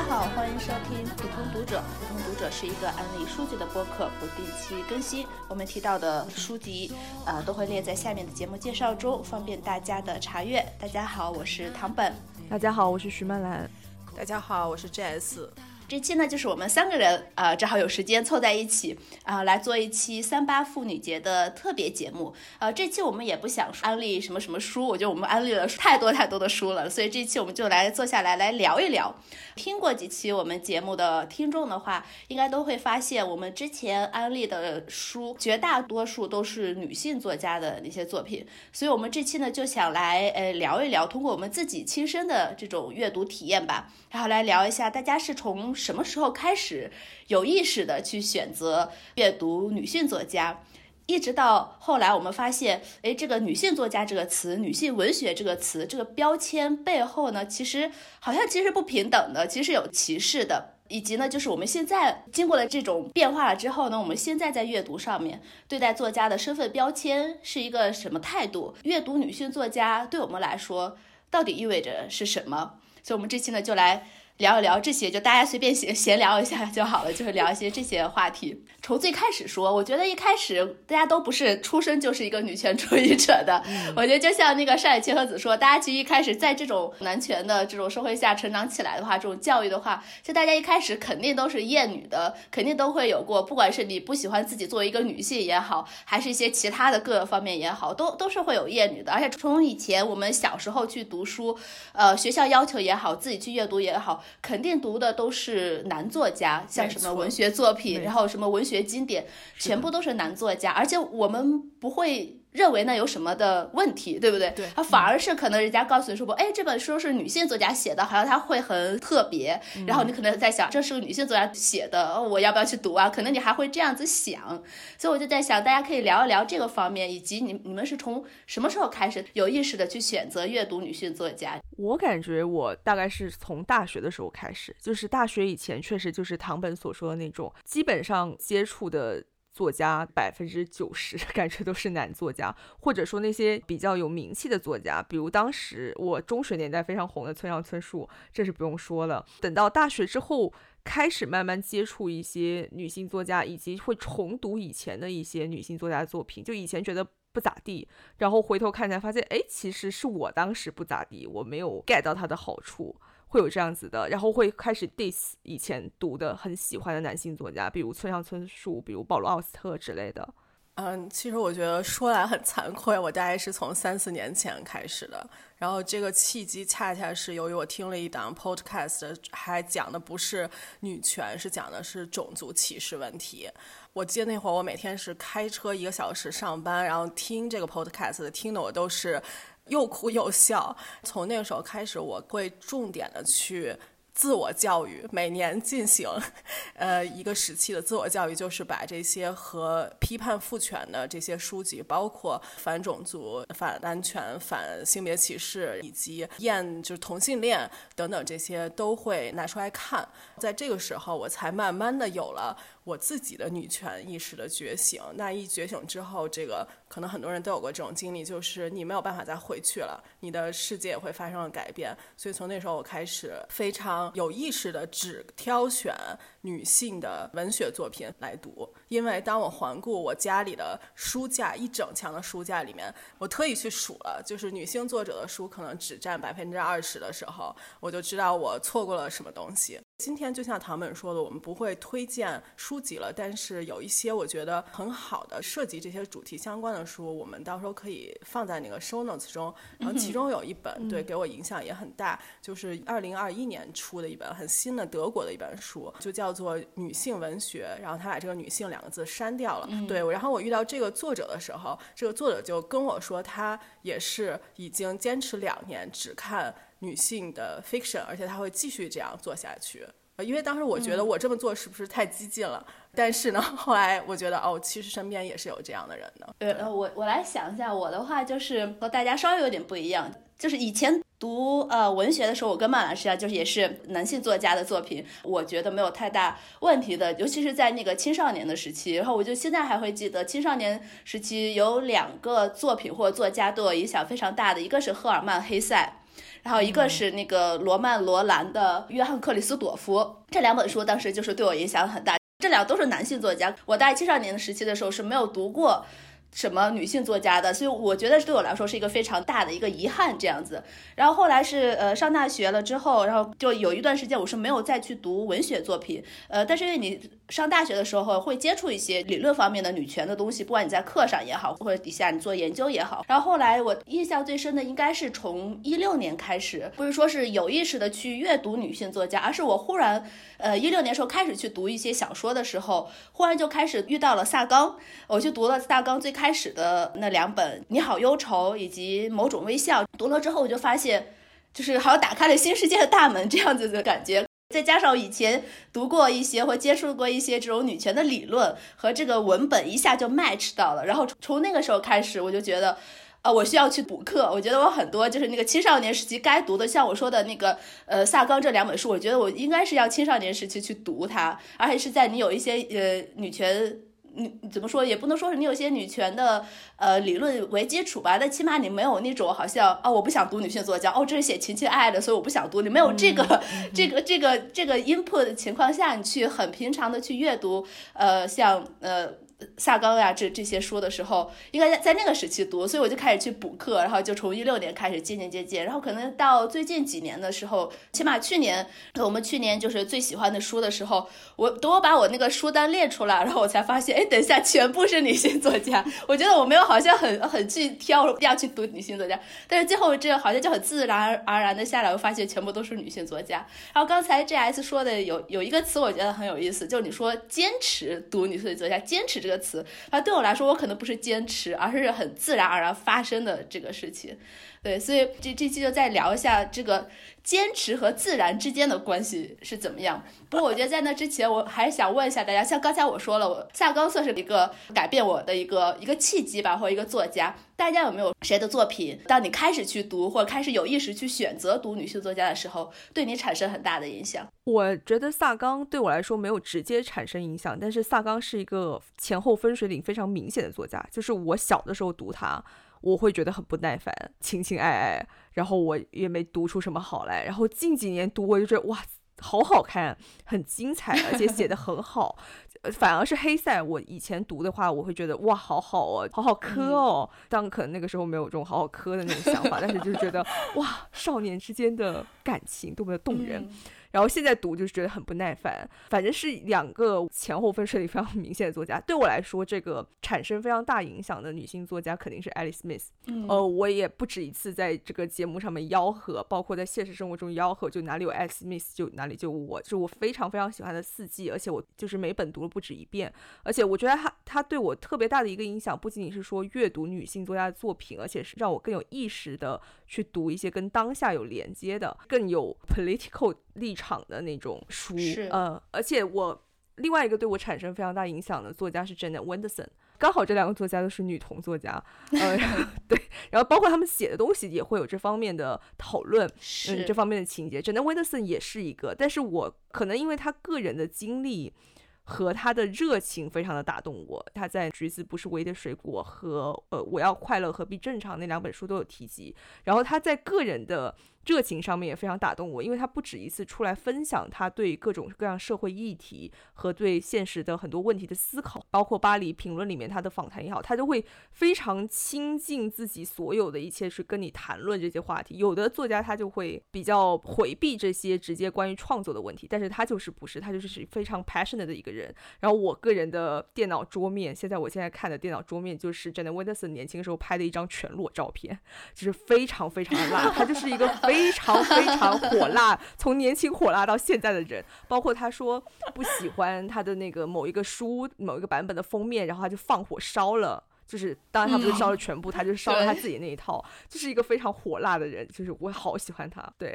家好，欢迎收听普通读者。普通读者是一个安利书籍的播客，不定期更新。我们提到的书籍，呃，都会列在下面的节目介绍中，方便大家的查阅。大家好，我是唐本。大家好，我是徐曼兰。大家好，我是 JS。这期呢，就是我们三个人啊，正好有时间凑在一起啊，来做一期三八妇女节的特别节目。呃，这期我们也不想安利什么什么书，我觉得我们安利了太多太多的书了，所以这期我们就来坐下来来聊一聊。听过几期我们节目的听众的话，应该都会发现，我们之前安利的书绝大多数都是女性作家的那些作品，所以我们这期呢就想来呃聊一聊，通过我们自己亲身的这种阅读体验吧，然后来聊一下大家是从。什么时候开始有意识的去选择阅读女性作家，一直到后来我们发现，哎，这个女性作家这个词、女性文学这个词、这个标签背后呢，其实好像其实不平等的，其实有歧视的，以及呢，就是我们现在经过了这种变化了之后呢，我们现在在阅读上面对待作家的身份标签是一个什么态度？阅读女性作家对我们来说到底意味着是什么？所以，我们这期呢就来。聊一聊这些，就大家随便闲闲聊一下就好了，就是聊一些这些话题。从最开始说，我觉得一开始大家都不是出生就是一个女权主义者的。我觉得就像那个上野千鹤子说，大家其实一开始在这种男权的这种社会下成长起来的话，这种教育的话，就大家一开始肯定都是厌女的，肯定都会有过，不管是你不喜欢自己作为一个女性也好，还是一些其他的各个方面也好，都都是会有厌女的。而且从以前我们小时候去读书，呃，学校要求也好，自己去阅读也好。肯定读的都是男作家，像什么文学作品，然后什么文学经典，全部都是男作家，而且我们不会。认为那有什么的问题，对不对？对，他反而是可能人家告诉你说不，哎，这本书是女性作家写的，好像他会很特别。然后你可能在想，这是个女性作家写的，我要不要去读啊？可能你还会这样子想。所以我就在想，大家可以聊一聊这个方面，以及你你们是从什么时候开始有意识的去选择阅读女性作家？我感觉我大概是从大学的时候开始，就是大学以前确实就是唐本所说的那种，基本上接触的。作家百分之九十 感觉都是男作家，或者说那些比较有名气的作家，比如当时我中学年代非常红的村上春树，这是不用说了。等到大学之后，开始慢慢接触一些女性作家，以及会重读以前的一些女性作家的作品，就以前觉得不咋地，然后回头看才发现，哎，其实是我当时不咋地，我没有 get 到它的好处。会有这样子的，然后会开始 diss 以前读的很喜欢的男性作家，比如村上春树，比如保罗奥斯特之类的。嗯，其实我觉得说来很惭愧，我大概是从三四年前开始的。然后这个契机恰恰是由于我听了一档 podcast，还讲的不是女权，是讲的是种族歧视问题。我记得那会儿我每天是开车一个小时上班，然后听这个 podcast，听的我都是。又哭又笑。从那个时候开始，我会重点的去自我教育，每年进行，呃，一个时期的自我教育，就是把这些和批判父权的这些书籍，包括反种族、反安全、反性别歧视，以及厌就是同性恋等等这些，都会拿出来看。在这个时候，我才慢慢的有了。我自己的女权意识的觉醒，那一觉醒之后，这个可能很多人都有过这种经历，就是你没有办法再回去了，你的世界也会发生了改变。所以从那时候我开始非常有意识的只挑选女性的文学作品来读，因为当我环顾我家里的书架，一整墙的书架里面，我特意去数了，就是女性作者的书可能只占百分之二十的时候，我就知道我错过了什么东西。今天就像唐本说的，我们不会推荐书籍了，但是有一些我觉得很好的涉及这些主题相关的书，我们到时候可以放在那个 show notes 中。然后其中有一本对给我影响也很大，就是二零二一年出的一本很新的德国的一本书，就叫做《女性文学》，然后他把这个“女性”两个字删掉了。对，然后我遇到这个作者的时候，这个作者就跟我说，他也是已经坚持两年只看。女性的 fiction，而且他会继续这样做下去。因为当时我觉得我这么做是不是太激进了？但是呢，后来我觉得哦，其实身边也是有这样的人的。呃，我我来想一下，我的话就是和大家稍微有点不一样。就是以前读呃文学的时候，我跟曼老师啊，就是也是男性作家的作品，我觉得没有太大问题的。尤其是在那个青少年的时期，然后我就现在还会记得青少年时期有两个作品或作家对我影响非常大的，一个是赫尔曼·黑塞。然后一个是那个罗曼·罗兰的《约翰·克里斯朵夫》，这两本书当时就是对我影响很大。这俩都是男性作家，我大概青少年的时期的时候是没有读过。什么女性作家的，所以我觉得对我来说是一个非常大的一个遗憾这样子。然后后来是呃上大学了之后，然后就有一段时间我是没有再去读文学作品，呃，但是因为你上大学的时候会接触一些理论方面的女权的东西，不管你在课上也好，或者底下你做研究也好。然后后来我印象最深的应该是从一六年开始，不是说是有意识的去阅读女性作家，而是我忽然呃一六年时候开始去读一些小说的时候，忽然就开始遇到了萨冈，我去读了萨冈最。开始的那两本《你好忧愁》以及《某种微笑》，读了之后我就发现，就是好像打开了新世界的大门这样子的感觉。再加上以前读过一些或接触过一些这种女权的理论和这个文本，一下就 match 到了。然后从那个时候开始，我就觉得，呃，我需要去补课。我觉得我很多就是那个青少年时期该读的，像我说的那个，呃，萨冈这两本书，我觉得我应该是要青少年时期去读它，而且是在你有一些呃女权。你怎么说也不能说是你有些女权的呃理论为基础吧，但起码你没有那种好像啊我不想读女性作家哦这是写情情爱爱的，所以我不想读。你没有这个 这个这个这个 input 的情况下，你去很平常的去阅读呃像呃。萨冈呀，这这些书的时候，应该在在那个时期读，所以我就开始去补课，然后就从一六年开始渐渐渐渐，然后可能到最近几年的时候，起码去年我们去年就是最喜欢的书的时候，我等我把我那个书单列出来，然后我才发现，哎，等一下，全部是女性作家。我觉得我没有好像很很去挑要去读女性作家，但是最后这好像就很自然而然的下来，我发现全部都是女性作家。然后刚才 J S 说的有有一个词，我觉得很有意思，就是你说坚持读女性作家，坚持这个。这个词，而，对我来说，我可能不是坚持，而是很自然而然发生的这个事情。对，所以这这期就再聊一下这个坚持和自然之间的关系是怎么样。不过我觉得在那之前，我还是想问一下大家，像刚才我说了，我夏冈算是一个改变我的一个一个契机吧，或者一个作家。大家有没有谁的作品，当你开始去读，或者开始有意识去选择读女性作家的时候，对你产生很大的影响？我觉得萨冈对我来说没有直接产生影响，但是萨冈是一个前后分水岭非常明显的作家，就是我小的时候读他。我会觉得很不耐烦，情情爱爱，然后我也没读出什么好来。然后近几年读，我就觉得哇，好好看，很精彩，而且写的很好。反而是黑塞，我以前读的话，我会觉得哇，好好哦，好好磕哦。当然可能那个时候没有这种好好磕的那种想法，但是就是觉得哇，少年之间的感情多么的动人。然后现在读就是觉得很不耐烦，反正是两个前后分水岭非常明显的作家。对我来说，这个产生非常大影响的女性作家肯定是 Alice Smith。呃，我也不止一次在这个节目上面吆喝，包括在现实生活中吆喝，就哪里有 Alice Smith 就哪里就我，就我非常非常喜欢的四季，而且我就是每本读了不止一遍。而且我觉得他他对我特别大的一个影响，不仅仅是说阅读女性作家的作品，而且是让我更有意识的去读一些跟当下有连接的、更有 political。立场的那种书，呃，而且我另外一个对我产生非常大影响的作家是 Janet Wenderson，刚好这两个作家都是女同作家，呃，对，然后包括他们写的东西也会有这方面的讨论，嗯，这方面的情节，Janet Wenderson 也是一个，但是我可能因为他个人的经历和他的热情非常的打动我，他在《橘子不是唯一的水果》和呃我要快乐何必正常那两本书都有提及，然后他在个人的。热情上面也非常打动我，因为他不止一次出来分享他对各种各样社会议题和对现实的很多问题的思考，包括巴黎评论里面他的访谈也好，他都会非常倾尽自己所有的一切去跟你谈论这些话题。有的作家他就会比较回避这些直接关于创作的问题，但是他就是不是，他就是非常 passionate 的一个人。然后我个人的电脑桌面，现在我现在看的电脑桌面就是 Jenna Wenderson 年轻时候拍的一张全裸照片，就是非常非常的辣，他就是一个。非常非常火辣，从年轻火辣到现在的人，包括他说不喜欢他的那个某一个书某一个版本的封面，然后他就放火烧了，就是当然他不是烧了全部，他就烧了他自己那一套，就是一个非常火辣的人，就是我好喜欢他，对。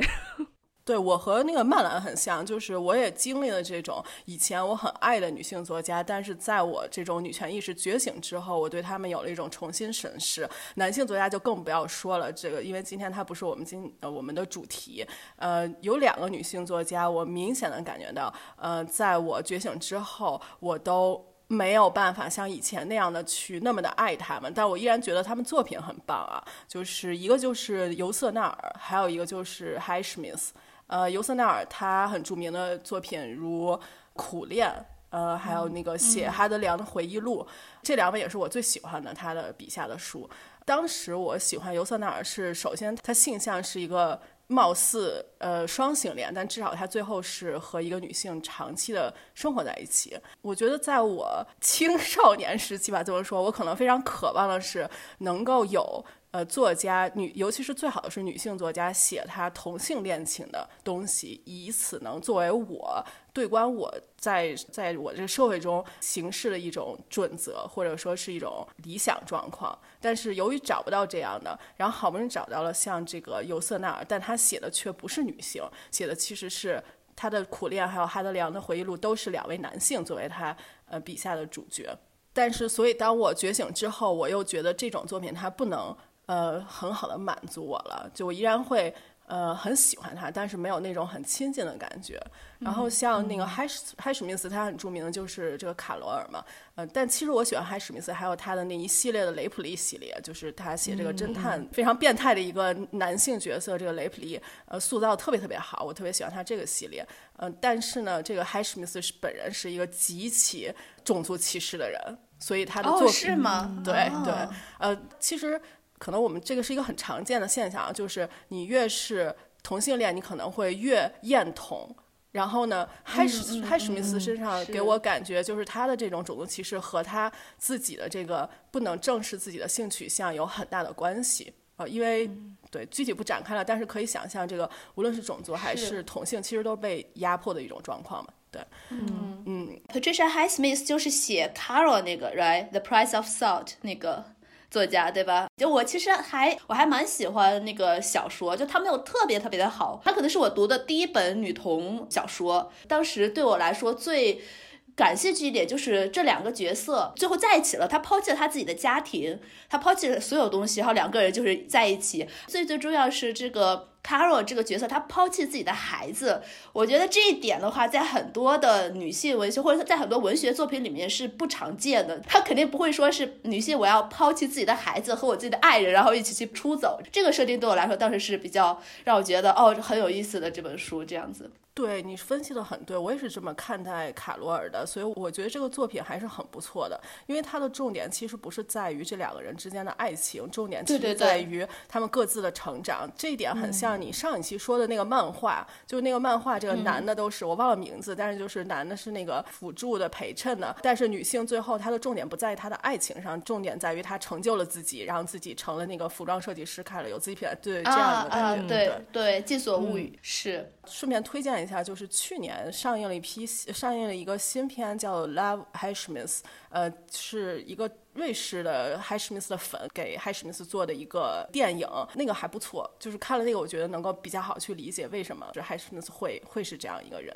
对我和那个曼兰很像，就是我也经历了这种以前我很爱的女性作家，但是在我这种女权意识觉醒之后，我对他们有了一种重新审视。男性作家就更不要说了，这个因为今天它不是我们今呃我们的主题。呃，有两个女性作家，我明显的感觉到，呃，在我觉醒之后，我都。没有办法像以前那样的去那么的爱他们，但我依然觉得他们作品很棒啊。就是一个就是尤瑟纳尔，还有一个就是海史密斯。呃，尤瑟纳尔他很著名的作品如《苦恋》，呃，还有那个写哈德良的回忆录，这两本也是我最喜欢的他的笔下的书。当时我喜欢尤瑟纳尔是，首先他性向是一个。貌似呃双性恋，但至少他最后是和一个女性长期的生活在一起。我觉得在我青少年时期吧，这么说，我可能非常渴望的是能够有。呃，作家女，尤其是最好的是女性作家写她同性恋情的东西，以此能作为我对观我在在我这个社会中行事的一种准则，或者说是一种理想状况。但是由于找不到这样的，然后好不容易找到了像这个尤瑟纳尔，但他写的却不是女性，写的其实是他的苦恋，还有哈德良的回忆录都是两位男性作为他呃笔下的主角。但是，所以当我觉醒之后，我又觉得这种作品它不能。呃，很好的满足我了，就我依然会呃很喜欢他，但是没有那种很亲近的感觉。然后像那个海史海史密斯，他很著名的就是这个卡罗尔嘛，呃，但其实我喜欢海史密斯，还有他的那一系列的雷普利系列，就是他写这个侦探非常变态的一个男性角色，这个雷普利呃塑造特别特别好，我特别喜欢他这个系列。嗯，但是呢，这个海史密斯是本人是一个极其种族歧视的人，所以他的作品是吗？对对，呃，其实。可能我们这个是一个很常见的现象，就是你越是同性恋，你可能会越厌同。然后呢，海史海史密斯身上给我感觉，就是他的这种种族歧视和他自己的这个不能正视自己的性取向有很大的关系啊。因为对具体不展开了，但是可以想象，这个无论是种族还是同性，其实都被压迫的一种状况嘛。对，嗯嗯。Patricia Highsmith 就是写 Carol 那个，right？The Price of Salt 那个。作家对吧？就我其实还我还蛮喜欢那个小说，就它没有特别特别的好，它可能是我读的第一本女童小说。当时对我来说最感兴趣一点就是这两个角色最后在一起了，他抛弃了他自己的家庭，他抛弃了所有东西，然后两个人就是在一起。最最重要是这个。Carol 这个角色，她抛弃自己的孩子，我觉得这一点的话，在很多的女性文学或者在很多文学作品里面是不常见的。她肯定不会说是女性，我要抛弃自己的孩子和我自己的爱人，然后一起去出走。这个设定对我来说，当时是比较让我觉得哦很有意思的这本书这样子。对你分析的很对，我也是这么看待卡罗尔的，所以我觉得这个作品还是很不错的，因为它的重点其实不是在于这两个人之间的爱情，重点其实在于他们各自的成长。这一点很像你上一期说的那个漫画，就那个漫画，这个男的都是我忘了名字，但是就是男的是那个辅助的陪衬的，但是女性最后她的重点不在于她的爱情上，重点在于她成就了自己，让自己成了那个服装设计师，开了有自己品牌，对这样的感觉。对对，《寄所物语》是。顺便推荐一一下，就是去年上映了一批上映了一个新片，叫《Love h i s h m i t h 呃，是一个瑞士的 h i s h m i t h 的粉给 h i s h m i t h 做的一个电影，那个还不错，就是看了那个，我觉得能够比较好去理解为什么这 h i s h m i t h 会会是这样一个人。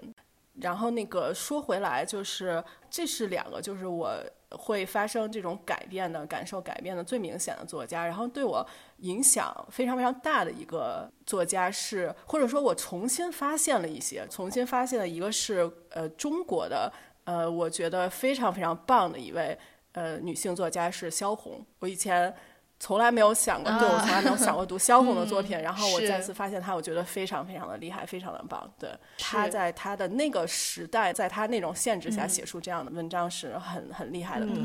然后那个说回来，就是这是两个，就是我会发生这种改变的感受改变的最明显的作家。然后对我影响非常非常大的一个作家是，或者说我重新发现了一些，重新发现了一个是呃中国的呃，我觉得非常非常棒的一位呃女性作家是萧红。我以前。从来没有想过，对我从来没有想过读 萧红的作品，然后我再次发现他，我觉得非常非常的厉害，非常的棒。对，他在他的那个时代，在他那种限制下写出这样的文章是很很厉害的。对，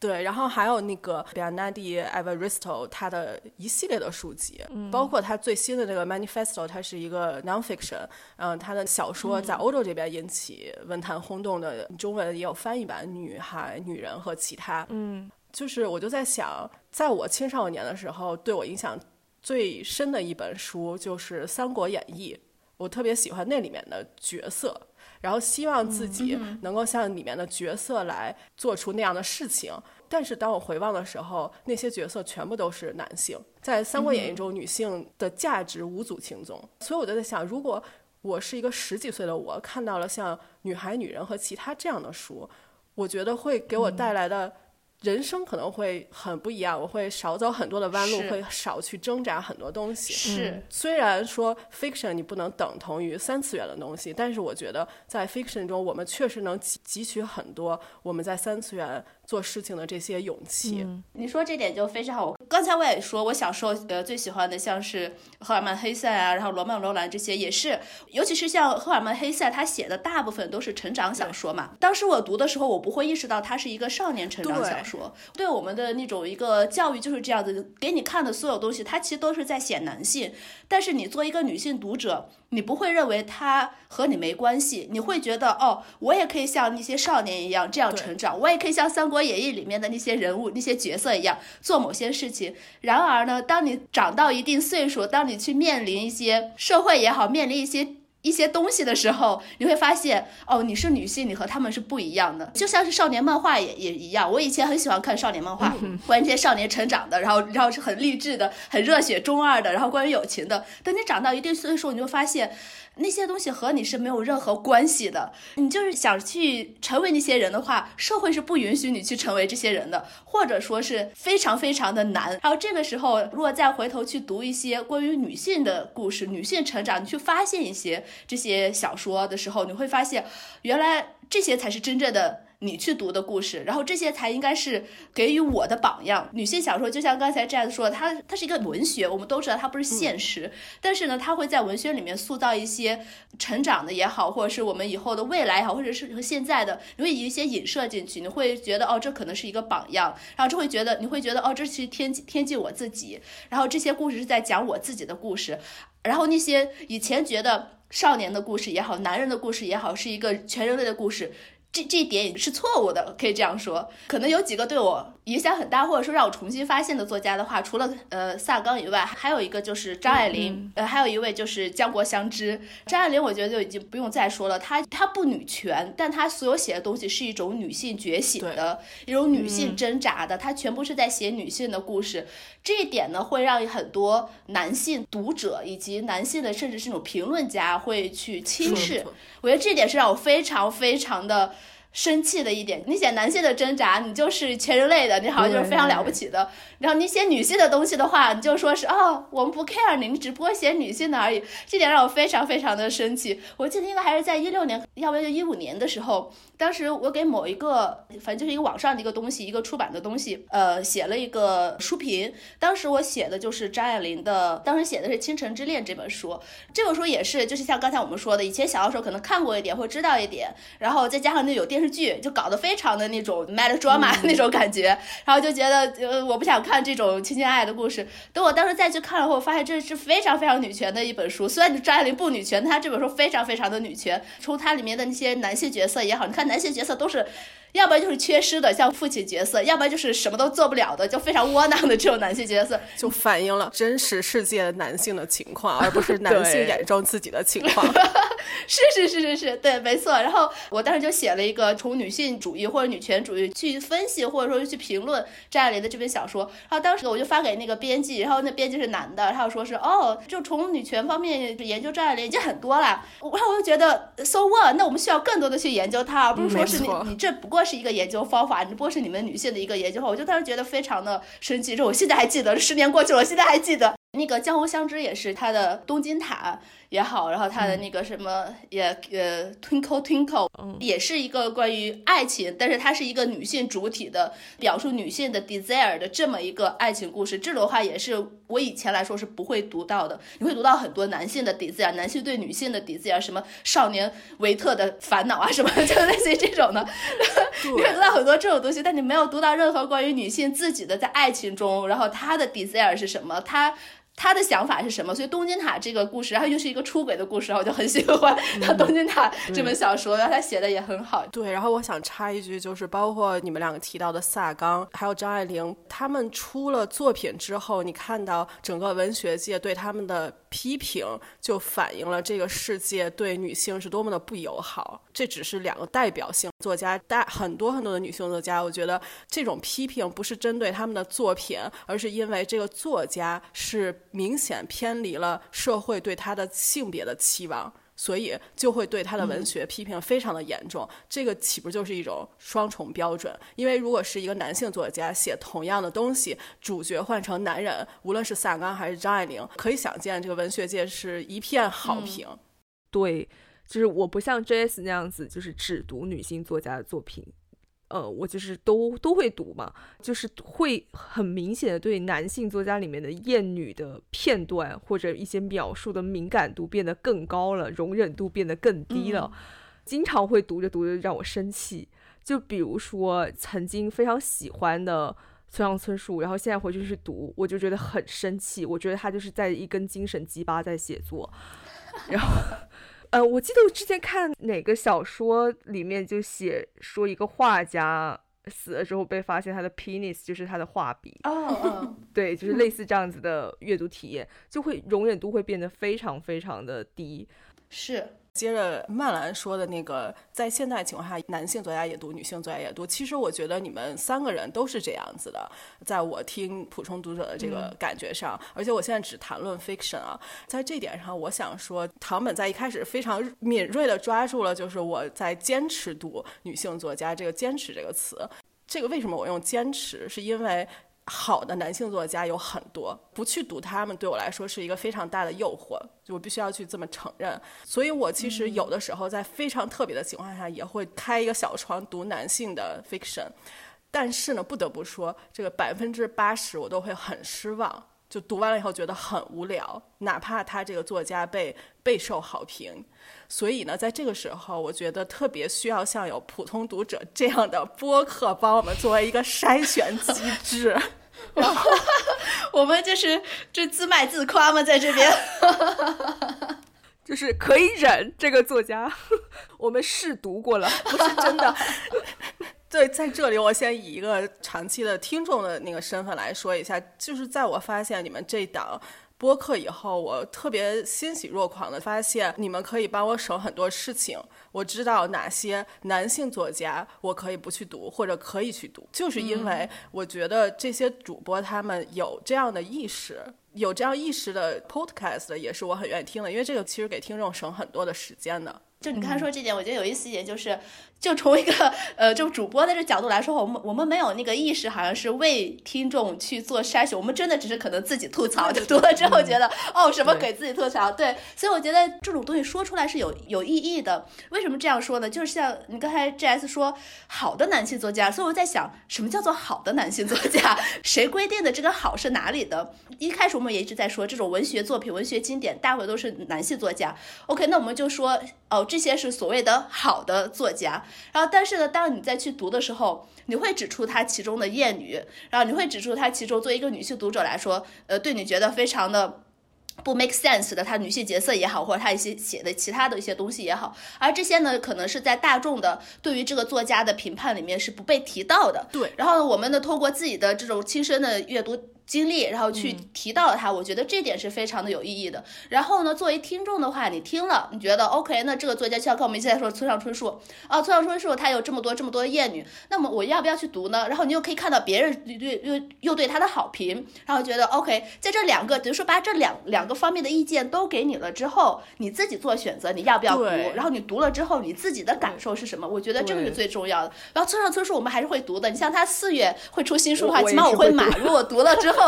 对。然后还有那个 Bernardi Evaristo，他的一系列的书籍，包括他最新的这个 Manifesto，它是一个 nonfiction，嗯，他的小说在欧洲这边引起文坛轰动的，中文也有翻译版，《女孩、女人和其他》。嗯。就是我就在想，在我青少年的时候，对我影响最深的一本书就是《三国演义》，我特别喜欢那里面的角色，然后希望自己能够像里面的角色来做出那样的事情。但是当我回望的时候，那些角色全部都是男性，在《三国演义》中，女性的价值无足轻重。所以我就在想，如果我是一个十几岁的我，看到了像《女孩、女人和其他》这样的书，我觉得会给我带来的。人生可能会很不一样，我会少走很多的弯路，会少去挣扎很多东西。是虽然说 fiction 你不能等同于三次元的东西，但是我觉得在 fiction 中，我们确实能汲汲取很多我们在三次元做事情的这些勇气。你说这点就非常好。刚才我也说，我小时候呃最喜欢的像是赫尔曼·黑塞啊，然后罗曼·罗兰这些也是，尤其是像赫尔曼·黑塞，他写的大部分都是成长小说嘛。当时我读的时候，我不会意识到它是一个少年成长小说。对我们的那种一个教育就是这样子，给你看的所有东西，它其实都是在写男性。但是你作为一个女性读者，你不会认为它和你没关系，你会觉得哦，我也可以像那些少年一样这样成长，我也可以像《三国演义》里面的那些人物、那些角色一样做某些事情。然而呢，当你长到一定岁数，当你去面临一些社会也好，面临一些一些东西的时候，你会发现，哦，你是女性，你和他们是不一样的。就像是少年漫画也也一样，我以前很喜欢看少年漫画，关于这些少年成长的，然后然后是很励志的、很热血中二的，然后关于友情的。等你长到一定岁数，你就发现。那些东西和你是没有任何关系的。你就是想去成为那些人的话，社会是不允许你去成为这些人的，或者说是非常非常的难。然后这个时候，如果再回头去读一些关于女性的故事、女性成长，你去发现一些这些小说的时候，你会发现，原来这些才是真正的。你去读的故事，然后这些才应该是给予我的榜样。女性小说就像刚才 Jazz 说，它它是一个文学，我们都知道它不是现实，但是呢，它会在文学里面塑造一些成长的也好，或者是我们以后的未来也好，或者是和现在的，你会以一些影射进去，你会觉得哦，这可能是一个榜样，然后就会觉得你会觉得哦，这其实贴贴近我自己，然后这些故事是在讲我自己的故事，然后那些以前觉得少年的故事也好，男人的故事也好，是一个全人类的故事。这这一点也是错误的，可以这样说。可能有几个对我影响很大，或者说让我重新发现的作家的话，除了呃萨冈以外，还有一个就是张爱玲，呃，还有一位就是江国香织。张爱玲我觉得就已经不用再说了，她她不女权，但她所有写的东西是一种女性觉醒的，一种女性挣扎的，她全部是在写女性的故事。这一点呢，会让很多男性读者以及男性的甚至是那种评论家会去轻视。我觉得这点是让我非常非常的生气的一点。你写男性的挣扎，你就是全人类的，你好像就是非常了不起的。然后你写女性的东西的话，你就说是哦，我们不 care 你，你只不过写女性的而已。这点让我非常非常的生气。我记得应该还是在一六年，要不然就一五年的时候，当时我给某一个，反正就是一个网上的一个东西，一个出版的东西，呃，写了一个书评。当时我写的就是张爱玲的，当时写的是《倾城之恋》这本书。这本书也是，就是像刚才我们说的，以前小的时候可能看过一点或知道一点，然后再加上那有电视剧，就搞得非常的那种 melodrama 那种感觉，然后就觉得呃我不想看这种情情爱爱的故事。等我当时再去看了后，我发现这是非常非常女权的一本书。虽然张爱玲不女权，但她这本书非常非常的女权。从它里面的那些男性角色也好，你看男性角色都是。要不然就是缺失的，像父亲角色；要不然就是什么都做不了的，就非常窝囊的这种男性角色，就反映了真实世界男性的情况，而不是男性眼中自己的情况。是是是是是，对，没错。然后我当时就写了一个从女性主义或者女权主义去分析，或者说去评论张爱玲的这本小说。然后当时我就发给那个编辑，然后那编辑是男的，他就说是哦，就从女权方面研究张爱玲已经很多了。然后我就觉得 so what？那我们需要更多的去研究她，而不是说是你你这不过是一个研究方法，你不过是你们女性的一个研究方法。我就当时觉得非常的生气，这我现在还记得，十年过去了，我现在还记得。那个江湖相知也是他的东京塔也好，然后他的那个什么也呃 Twinkle Twinkle 也是一个关于爱情，但是它是一个女性主体的表述女性的 desire 的这么一个爱情故事。这种话也是我以前来说是不会读到的，你会读到很多男性的 desire，男性对女性的 desire，什么少年维特的烦恼啊什么，就类似于这种的，你会读到很多这种东西，但你没有读到任何关于女性自己的在爱情中，然后她的 desire 是什么，她。他的想法是什么？所以东京塔这个故事，然后又是一个出轨的故事，然后我就很喜欢他东京塔这本小说，然后他写的也很好。对，然后我想插一句，就是包括你们两个提到的萨冈，还有张爱玲，他们出了作品之后，你看到整个文学界对他们的批评，就反映了这个世界对女性是多么的不友好。这只是两个代表性作家，大很多很多的女性作家，我觉得这种批评不是针对他们的作品，而是因为这个作家是。明显偏离了社会对他的性别的期望，所以就会对他的文学批评非常的严重。这个岂不就是一种双重标准？因为如果是一个男性作家写同样的东西，主角换成男人，无论是萨冈还是张爱玲，可以想见这个文学界是一片好评。对，就是我不像 J.S 那样子，就是只读女性作家的作品。呃，我就是都都会读嘛，就是会很明显的对男性作家里面的艳女的片段或者一些描述的敏感度变得更高了，容忍度变得更低了，经常会读着读着让我生气。就比如说曾经非常喜欢的村上春树，然后现在回去去读，我就觉得很生气。我觉得他就是在一根精神鸡巴在写作，然后。呃，我记得我之前看哪个小说里面就写说一个画家死了之后被发现他的 penis 就是他的画笔哦，对，就是类似这样子的阅读体验，就会容忍度会变得非常非常的低，是。接着曼兰说的那个，在现代情况下，男性作家也读，女性作家也读。其实我觉得你们三个人都是这样子的，在我听普通读者的这个感觉上，而且我现在只谈论 fiction 啊，在这点上，我想说，唐本在一开始非常敏锐的抓住了，就是我在坚持读女性作家这个“坚持”这个词。这个为什么我用坚持？是因为。好的男性作家有很多，不去读他们对我来说是一个非常大的诱惑，就我必须要去这么承认。所以我其实有的时候在非常特别的情况下，也会开一个小窗读男性的 fiction，但是呢，不得不说，这个百分之八十我都会很失望。就读完了以后觉得很无聊，哪怕他这个作家被备受好评，所以呢，在这个时候，我觉得特别需要像有普通读者这样的播客帮我们作为一个筛选机制，然后我们就是这自卖自夸嘛，在这边，就是可以忍这个作家，我们试读过了，不是真的。对，在这里我先以一个长期的听众的那个身份来说一下，就是在我发现你们这档播客以后，我特别欣喜若狂的发现，你们可以帮我省很多事情。我知道哪些男性作家我可以不去读，或者可以去读，就是因为我觉得这些主播他们有这样的意识，有这样意识的 podcast 也是我很愿意听的，因为这个其实给听众省很多的时间的。就你刚才说这点，我觉得有意思一点就是。就从一个呃，就主播的这角度来说，我们我们没有那个意识，好像是为听众去做筛选。我们真的只是可能自己吐槽，就多了之后觉得哦，什么给自己吐槽。对，所以我觉得这种东西说出来是有有意义的。为什么这样说呢？就是像你刚才 G S 说好的男性作家，所以我在想，什么叫做好的男性作家？谁规定的这个好是哪里的？一开始我们也一直在说，这种文学作品、文学经典，大部分都是男性作家。OK，那我们就说哦，这些是所谓的好的作家。然后，但是呢，当你再去读的时候，你会指出它其中的艳女，然后你会指出它其中作为一个女性读者来说，呃，对你觉得非常的不 make sense 的，她女性角色也好，或者她一些写的其他的一些东西也好，而这些呢，可能是在大众的对于这个作家的评判里面是不被提到的。对。然后呢我们呢，通过自己的这种亲身的阅读。经历，然后去提到了他，我觉得这点是非常的有意义的。然后呢，作为听众的话，你听了，你觉得 OK？那这个作家就像跟我们现在说村上春树啊，村上春树他有这么多这么多的艳女，那么我要不要去读呢？然后你又可以看到别人对又又对他的好评，然后觉得 OK，在这两个，比如说把这两两个方面的意见都给你了之后，你自己做选择，你要不要读？然后你读了之后，你自己的感受是什么？我觉得这个是最重要的。然后村上春树我们还是会读的，你像他四月会出新书的话，起码我会买。如果读了之后。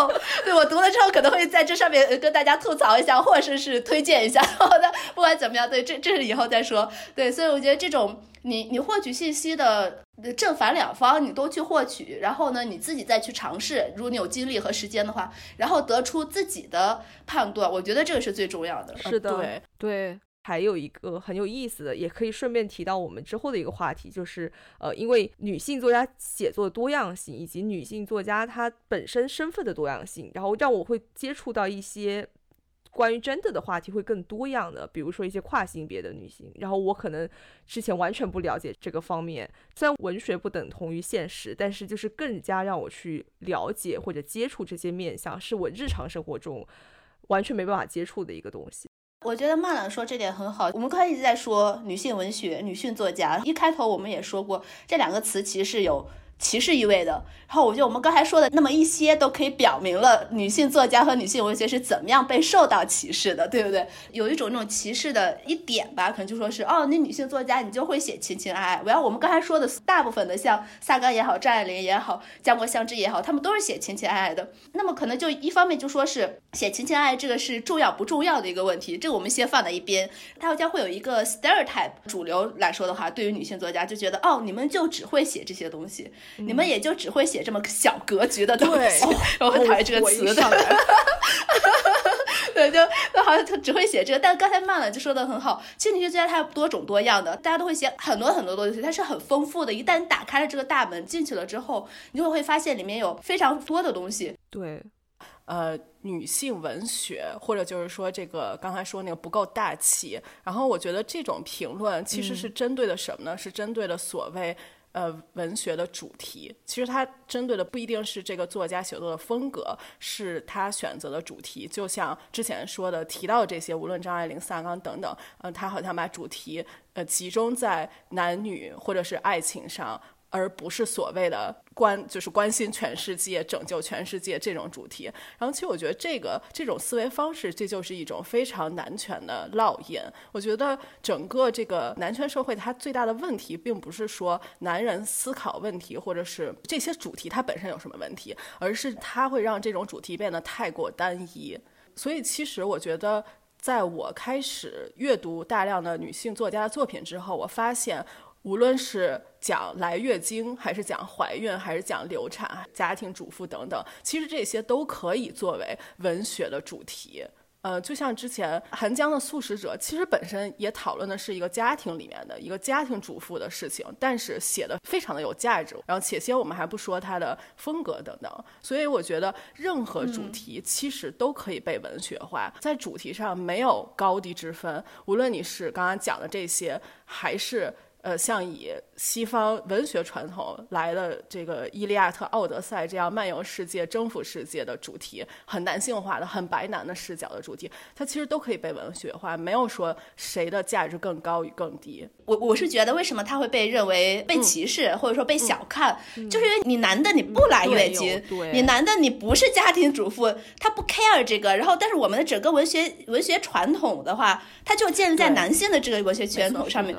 对我读了之后，可能会在这上面跟大家吐槽一下，或者是推荐一下。好的，不管怎么样，对，这这是以后再说。对，所以我觉得这种你你获取信息的正反两方，你都去获取，然后呢，你自己再去尝试。如果你有精力和时间的话，然后得出自己的判断，我觉得这个是最重要的。是的，对对。还有一个很有意思的，也可以顺便提到我们之后的一个话题，就是呃，因为女性作家写作的多样性，以及女性作家她本身身份的多样性，然后让我会接触到一些关于真的的话题会更多样的，比如说一些跨性别的女性，然后我可能之前完全不了解这个方面。虽然文学不等同于现实，但是就是更加让我去了解或者接触这些面相，是我日常生活中完全没办法接触的一个东西。我觉得曼朗说这点很好。我们刚才一直在说女性文学、女性作家，一开头我们也说过，这两个词其实是有歧视意味的。然后我觉得我们刚才说的那么一些，都可以表明了女性作家和女性文学是怎么样被受到歧视的，对不对？有一种那种歧视的一点吧，可能就说是哦，那女性作家你就会写情情爱爱。我要我们刚才说的大部分的，像萨冈也好，张爱玲也好，江国香织也好，他们都是写情情爱爱的。那么可能就一方面就说是写情情爱爱这个是重要不重要的一个问题，这个我们先放在一边。大家会有一个 stereotype，主流来说的话，对于女性作家就觉得哦，你们就只会写这些东西，你们也就只会写这么小格局的东西。我很讨厌这个词的。对，就那好像他只会写这个。但刚才曼曼就说的很好，其实女性作家它多种多样的，大家都会写很多很多东西，它是很丰富的。一旦你打开了这个大门进去了之后，你就会发现里面有非常多的东西。对，呃，女性文学，或者就是说这个刚才说那个不够大气。然后我觉得这种评论其实是针对的什么呢？是针对的所谓。呃，文学的主题，其实它针对的不一定是这个作家写作的风格，是他选择的主题。就像之前说的，提到这些，无论张爱玲、萨冈等等，嗯，他好像把主题呃集中在男女或者是爱情上。而不是所谓的关，就是关心全世界、拯救全世界这种主题。然后，其实我觉得这个这种思维方式，这就是一种非常男权的烙印。我觉得整个这个男权社会，它最大的问题，并不是说男人思考问题，或者是这些主题它本身有什么问题，而是它会让这种主题变得太过单一。所以，其实我觉得，在我开始阅读大量的女性作家的作品之后，我发现。无论是讲来月经，还是讲怀孕，还是讲流产、家庭主妇等等，其实这些都可以作为文学的主题。呃，就像之前韩江的《素食者》，其实本身也讨论的是一个家庭里面的一个家庭主妇的事情，但是写的非常的有价值。然后，且先我们还不说它的风格等等，所以我觉得任何主题其实都可以被文学化，在主题上没有高低之分。无论你是刚刚讲的这些，还是。呃，像以西方文学传统来的这个《伊利亚特》《奥德赛》这样漫游世界、征服世界的主题，很男性化的、很白男的视角的主题，它其实都可以被文学化，没有说谁的价值更高与更低。我我是觉得，为什么它会被认为被歧视，或者说被小看，就是因为你男的你不来月经，你男的你不是家庭主妇，他不 care 这个。然后，但是我们的整个文学文学传统的话，它就建立在男性的这个文学传统上面。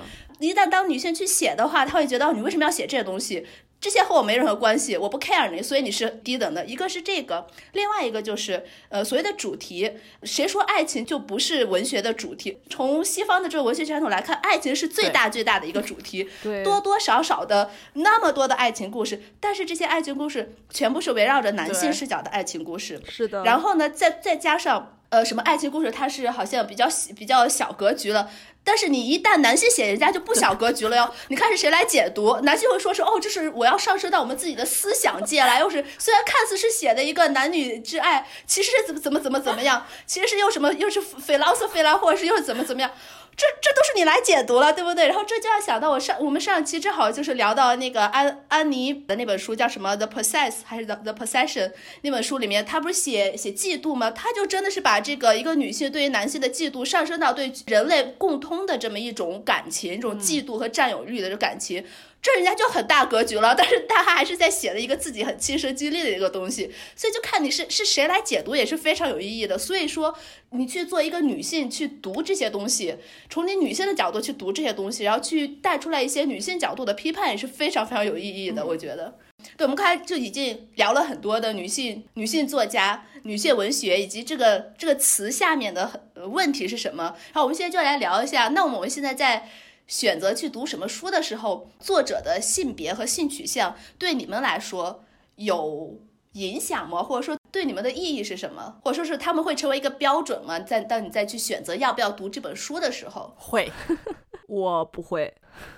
一旦当女性去写的话，她会觉得你为什么要写这些东西？这些和我没任何关系，我不 care 你，所以你是低等的。一个是这个，另外一个就是呃所谓的主题，谁说爱情就不是文学的主题？从西方的这个文学传统来看，爱情是最大最大的一个主题，多多少少的那么多的爱情故事，但是这些爱情故事全部是围绕着男性视角的爱情故事，是的。然后呢，再再加上呃什么爱情故事，它是好像比较比较小格局了。但是你一旦男性写，人家就不小格局了哟。你看是谁来解读？男性会说是哦，这是我要上升到我们自己的思想界来，又是虽然看似是写的一个男女之爱，其实是怎么怎么怎么怎么样，其实是又什么又是 philosophy 啦，或者是又是怎么怎么样。这这都是你来解读了，对不对？然后这就要想到我上我们上期正好就是聊到那个安安妮的那本书叫什么《The Possess》还是《The The Possession》那本书里面，他不是写写嫉妒吗？他就真的是把这个一个女性对于男性的嫉妒上升到对人类共通的这么一种感情，一种嫉妒和占有欲的这感情。这人家就很大格局了，但是他还是在写了一个自己很亲身经历的一个东西，所以就看你是是谁来解读也是非常有意义的。所以说，你去做一个女性去读这些东西，从你女性的角度去读这些东西，然后去带出来一些女性角度的批判，也是非常非常有意义的。我觉得，对，我们刚才就已经聊了很多的女性女性作家、女性文学以及这个这个词下面的问题是什么。然后我们现在就来聊一下，那我们现在在。选择去读什么书的时候，作者的性别和性取向对你们来说有影响吗？或者说对你们的意义是什么？或者说是他们会成为一个标准吗？在当你再去选择要不要读这本书的时候，会，我不会。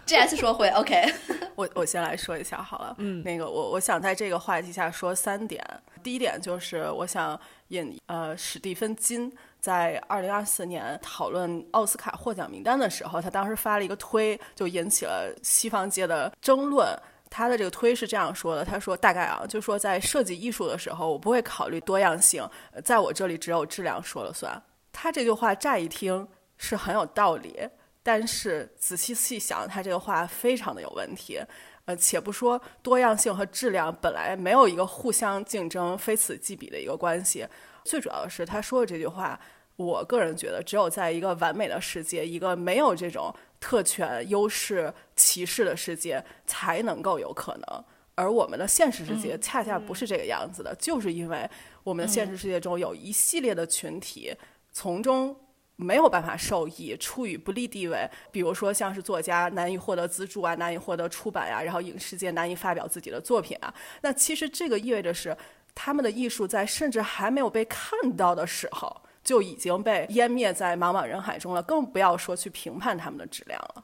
G S 说会，OK。我我先来说一下好了，嗯，那个我我想在这个话题下说三点。第一点就是我想引呃史蒂芬金。在二零二四年讨论奥斯卡获奖名单的时候，他当时发了一个推，就引起了西方界的争论。他的这个推是这样说的：“他说，大概啊，就说在设计艺术的时候，我不会考虑多样性，在我这里只有质量说了算。”他这句话乍一听是很有道理，但是仔细细想，他这个话非常的有问题。呃，且不说多样性和质量本来没有一个互相竞争、非此即彼的一个关系，最主要的是他说的这句话，我个人觉得只有在一个完美的世界，一个没有这种特权、优势、歧视的世界，才能够有可能。而我们的现实世界恰恰不是这个样子的，就是因为我们的现实世界中有一系列的群体从中。没有办法受益，处于不利地位。比如说，像是作家难以获得资助啊，难以获得出版呀，然后影视界难以发表自己的作品啊。那其实这个意味着是，他们的艺术在甚至还没有被看到的时候，就已经被湮灭在茫茫人海中了，更不要说去评判他们的质量了。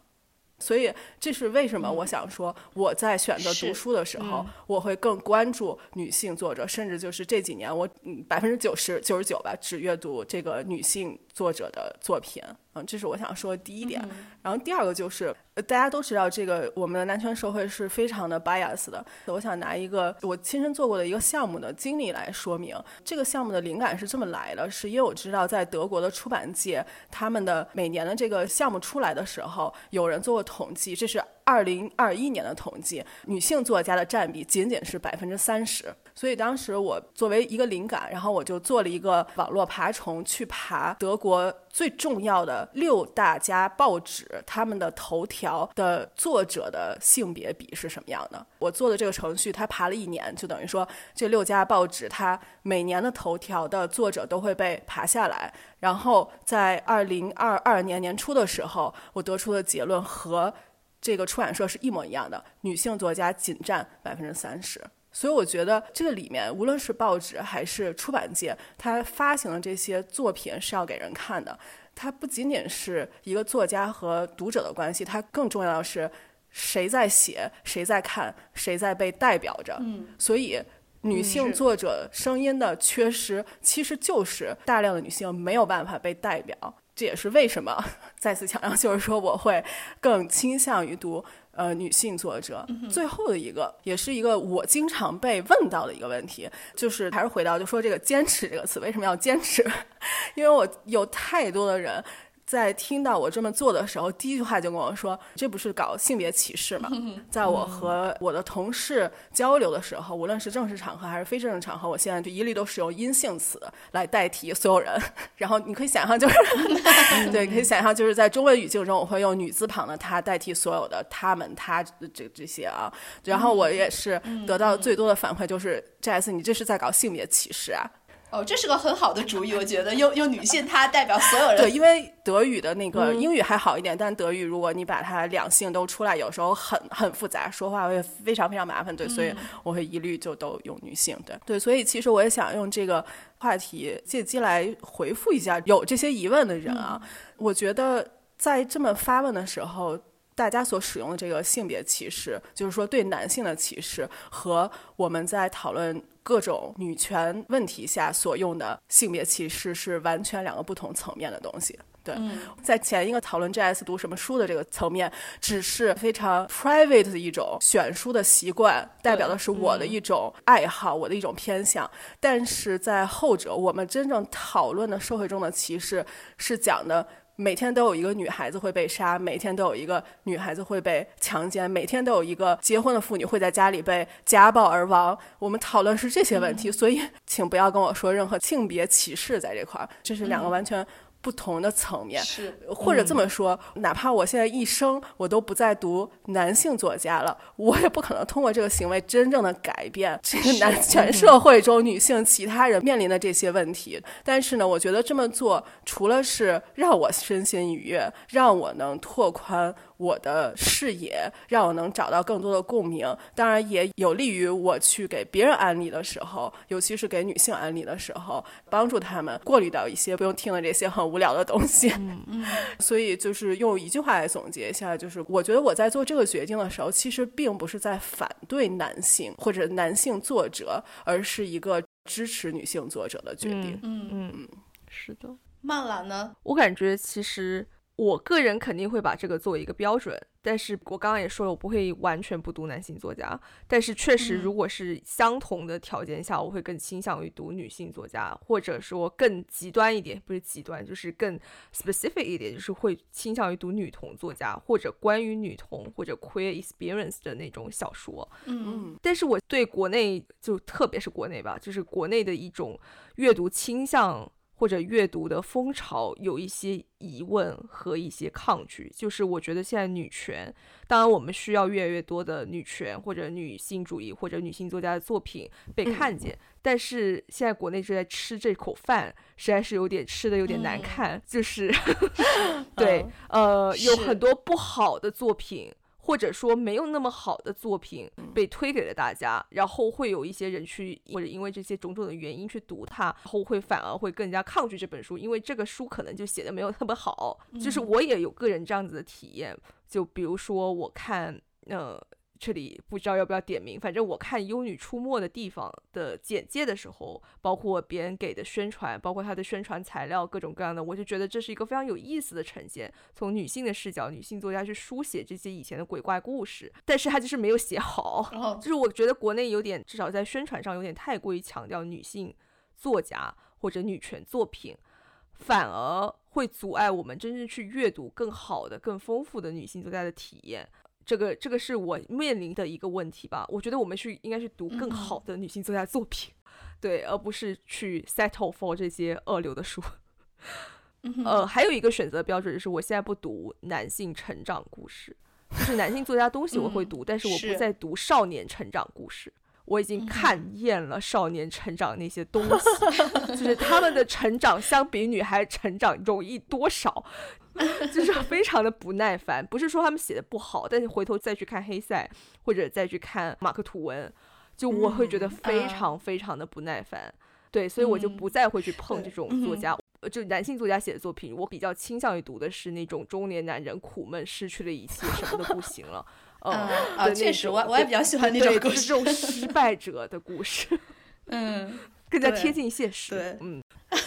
所以，这是为什么我想说，我在选择读书的时候，我会更关注女性作者，甚至就是这几年，我百分之九十九十九吧，只阅读这个女性作者的作品。嗯，这是我想说的第一点。然后第二个就是，大家都知道，这个我们的男权社会是非常的 bias 的。我想拿一个我亲身做过的一个项目的经历来说明。这个项目的灵感是这么来的，是因为我知道在德国的出版界，他们的每年的这个项目出来的时候，有人做过统计，这是。二零二一年的统计，女性作家的占比仅仅是百分之三十。所以当时我作为一个灵感，然后我就做了一个网络爬虫，去爬德国最重要的六大家报纸，他们的头条的作者的性别比是什么样的。我做的这个程序，它爬了一年，就等于说这六家报纸，它每年的头条的作者都会被爬下来。然后在二零二二年年初的时候，我得出的结论和。这个出版社是一模一样的，女性作家仅占百分之三十，所以我觉得这个里面无论是报纸还是出版界，它发行的这些作品是要给人看的。它不仅仅是一个作家和读者的关系，它更重要的是谁在写，谁在看，谁在被代表着。嗯，所以女性作者声音的缺失，其实就是大量的女性没有办法被代表。这也是为什么再次强调，就是说我会更倾向于读呃女性作者。最后的一个，也是一个我经常被问到的一个问题，就是还是回到就说这个“坚持”这个词，为什么要坚持？因为我有太多的人。在听到我这么做的时候，第一句话就跟我说：“这不是搞性别歧视吗？” 在我和我的同事交流的时候，无论是正式场合还是非正式场合，我现在就一律都使用阴性词来代替所有人。然后你可以想象，就是 对，可以想象，就是在中文语境中，我会用女字旁的她代替所有的他们、他这这些啊。然后我也是得到最多的反馈就是：“J.S. 你这是在搞性别歧视啊？”哦，这是个很好的主意，我觉得用用女性她代表所有人。对，因为德语的那个英语还好一点，但德语如果你把它两性都出来，有时候很很复杂，说话会非常非常麻烦。对，所以我会一律就都用女性。对对，所以其实我也想用这个话题借机来回复一下有这些疑问的人啊。我觉得在这么发问的时候。大家所使用的这个性别歧视，就是说对男性的歧视，和我们在讨论各种女权问题下所用的性别歧视是完全两个不同层面的东西。对，在前一个讨论 J.S. 读什么书的这个层面，只是非常 private 的一种选书的习惯，代表的是我的一种爱好，我的一种偏向。但是在后者，我们真正讨论的社会中的歧视，是讲的。每天都有一个女孩子会被杀，每天都有一个女孩子会被强奸，每天都有一个结婚的妇女会在家里被家暴而亡。我们讨论是这些问题，所以请不要跟我说任何性别歧视在这块儿，这是两个完全。不同的层面，是或者这么说，哪怕我现在一生我都不再读男性作家了，我也不可能通过这个行为真正的改变这个男全社会中女性其他人面临的这些问题。但是呢，我觉得这么做除了是让我身心愉悦，让我能拓宽。我的视野让我能找到更多的共鸣，当然也有利于我去给别人安利的时候，尤其是给女性安利的时候，帮助他们过滤掉一些不用听的这些很无聊的东西。嗯嗯。所以就是用一句话来总结一下，就是我觉得我在做这个决定的时候，其实并不是在反对男性或者男性作者，而是一个支持女性作者的决定。嗯嗯，是的。曼兰呢？我感觉其实。我个人肯定会把这个作为一个标准，但是我刚刚也说了，我不会完全不读男性作家。但是确实，如果是相同的条件下，我会更倾向于读女性作家，或者说更极端一点，不是极端，就是更 specific 一点，就是会倾向于读女同作家或者关于女同或者 queer experience 的那种小说。嗯，但是我对国内就特别是国内吧，就是国内的一种阅读倾向。或者阅读的风潮有一些疑问和一些抗拒，就是我觉得现在女权，当然我们需要越来越多的女权或者女性主义或者女性作家的作品被看见，但是现在国内正在吃这口饭，实在是有点吃的有点难看，就是 对，呃，有很多不好的作品。或者说没有那么好的作品被推给了大家，然后会有一些人去或者因为这些种种的原因去读它，然后会反而会更加抗拒这本书，因为这个书可能就写的没有那么好。就是我也有个人这样子的体验，就比如说我看呃。这里不知道要不要点名，反正我看《幽女出没的地方》的简介的时候，包括别人给的宣传，包括他的宣传材料，各种各样的，我就觉得这是一个非常有意思的呈现，从女性的视角，女性作家去书写这些以前的鬼怪故事，但是他就是没有写好，就是我觉得国内有点，至少在宣传上有点太过于强调女性作家或者女权作品，反而会阻碍我们真正去阅读更好的、更丰富的女性作家的体验。这个这个是我面临的一个问题吧？我觉得我们去应该去读更好的女性作家作品，对，而不是去 settle for 这些二流的书。呃，还有一个选择标准就是，我现在不读男性成长故事，就是男性作家东西我会读，但是我不再读少年成长故事。我已经看厌了少年成长那些东西，就是他们的成长相比女孩成长容易多少？就是非常的不耐烦。不是说他们写的不好，但是回头再去看黑塞或者再去看马克吐温，就我会觉得非常非常的不耐烦。对，所以我就不再会去碰这种作家，就男性作家写的作品。我比较倾向于读的是那种中年男人苦闷，失去了一切，什么都不行了。嗯啊，确实，我我也比较喜欢那种故事，这种失败者的故事，嗯，更加贴近现实。对，嗯。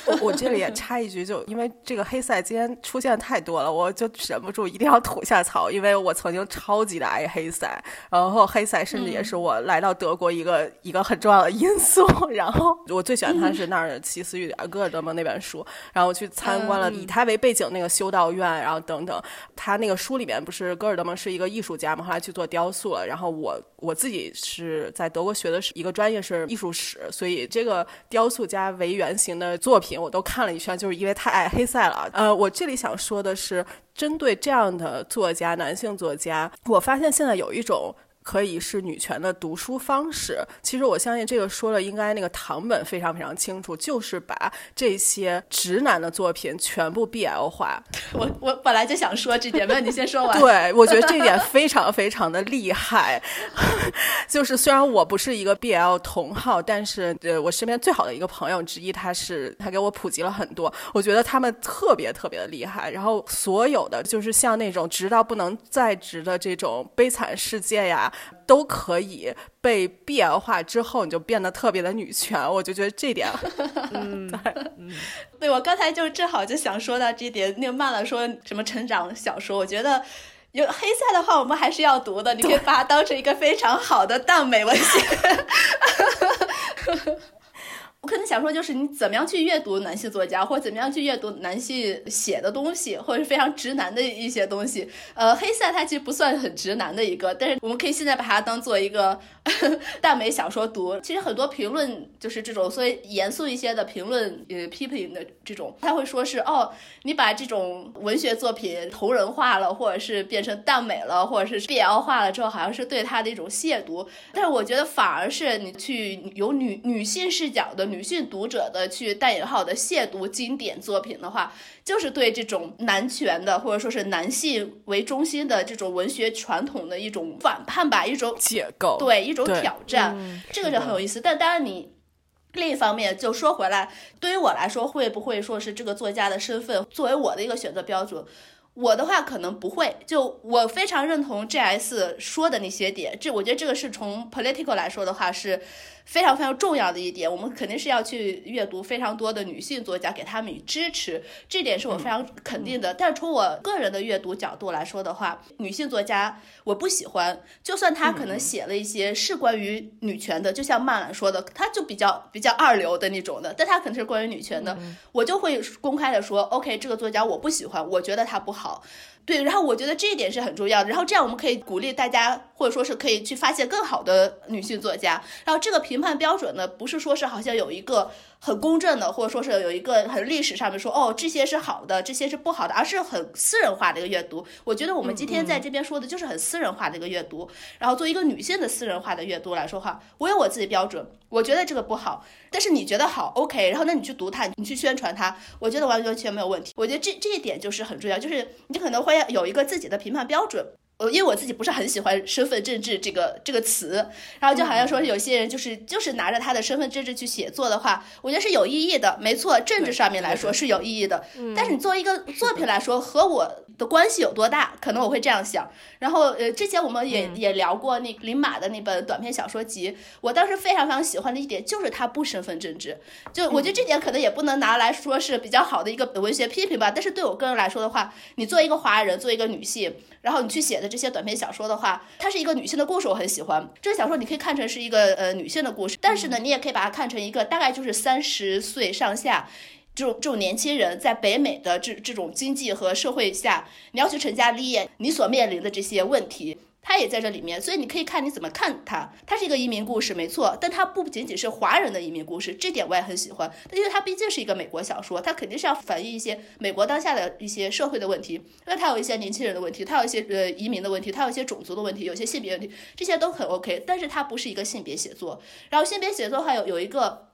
我我这里也插一句，就因为这个黑塞今天出现太多了，我就忍不住一定要吐下槽，因为我曾经超级的爱黑塞，然后黑塞甚至也是我来到德国一个一个很重要的因素。然后我最喜欢他是那儿的奇思玉点，戈尔德蒙那本书，然后我去参观了以他为背景那个修道院，然后等等。他那个书里面不是戈尔德蒙是一个艺术家嘛，后来去做雕塑了。然后我我自己是在德国学的是一个专业是艺术史，所以这个雕塑家为原型的作品。我都看了一圈，就是因为太爱黑塞了。呃，我这里想说的是，针对这样的作家，男性作家，我发现现在有一种。可以是女权的读书方式。其实我相信这个说了，应该那个唐本非常非常清楚，就是把这些直男的作品全部 BL 化。我我本来就想说这点，那你先说完。对，我觉得这点非常非常的厉害。就是虽然我不是一个 BL 同好，但是呃，我身边最好的一个朋友之一，他是他给我普及了很多。我觉得他们特别特别的厉害。然后所有的就是像那种直到不能再直的这种悲惨世界呀。都可以被 BL 化之后，你就变得特别的女权。我就觉得这点，嗯，对，我刚才就正好就想说到这点。那个曼了说什么成长小说，我觉得有黑塞的话，我们还是要读的。你可以把它当成一个非常好的耽美文学。我可能想说，就是你怎么样去阅读男性作家，或者怎么样去阅读男性写的东西，或者是非常直男的一些东西。呃，黑塞他其实不算很直男的一个，但是我们可以现在把它当做一个 耽美小说读。其实很多评论就是这种，所以严肃一些的评论，呃，批评的这种，他会说是哦，你把这种文学作品同人化了，或者是变成耽美了，或者是 BL 化了之后，好像是对他的一种亵渎。但是我觉得反而是你去有女女性视角的。女性读者的去带引号的亵渎经典作品的话，就是对这种男权的或者说是男性为中心的这种文学传统的一种反叛吧，一种解构，对一种挑战，这个就很有意思。但当然，你另一方面就说回来，对于我来说，会不会说是这个作家的身份作为我的一个选择标准？我的话可能不会，就我非常认同 J.S 说的那些点，这我觉得这个是从 political 来说的话是。非常非常重要的一点，我们肯定是要去阅读非常多的女性作家，给他们以支持，这点是我非常肯定的。但是从我个人的阅读角度来说的话，女性作家我不喜欢，就算她可能写了一些是关于女权的，就像曼兰说的，她就比较比较二流的那种的，但她可能是关于女权的，我就会公开的说，OK，这个作家我不喜欢，我觉得她不好。对，然后我觉得这一点是很重要的。然后这样我们可以鼓励大家，或者说是可以去发现更好的女性作家。然后这个评判标准呢，不是说是好像有一个。很公正的，或者说是有一个很历史上面说，哦，这些是好的，这些是不好的，而是很私人化的一个阅读。我觉得我们今天在这边说的就是很私人化的一个阅读。然后作为一个女性的私人化的阅读来说话，我有我自己标准，我觉得这个不好，但是你觉得好，OK，然后那你去读它，你去宣传它，我觉得完完全没有问题。我觉得这这一点就是很重要，就是你可能会有一个自己的评判标准。呃，因为我自己不是很喜欢身份政治这个这个词，然后就好像说有些人就是就是拿着他的身份政治去写作的话，我觉得是有意义的，没错，政治上面来说是有意义的。但是你作为一个 作品来说，和我的关系有多大？可能我会这样想。然后呃，之前我们也也聊过那林马的那本短篇小说集，我当时非常非常喜欢的一点就是他不身份政治，就我觉得这点可能也不能拿来说是比较好的一个文学批评吧。但是对我个人来说的话，你作为一个华人，作为一个女性，然后你去写。这些短篇小说的话，它是一个女性的故事，我很喜欢。这个小说你可以看成是一个呃女性的故事，但是呢，你也可以把它看成一个大概就是三十岁上下这种这种年轻人在北美的这这种经济和社会下，你要去成家立业，你所面临的这些问题。他也在这里面，所以你可以看你怎么看他。他是一个移民故事，没错，但他不仅仅是华人的移民故事，这点我也很喜欢。因为它毕竟是一个美国小说，它肯定是要反映一些美国当下的一些社会的问题。因为它有一些年轻人的问题，它有一些呃移民的问题，它有一些种族的问题，有些性别问题，这些都很 OK。但是它不是一个性别写作。然后性别写作还有有一个，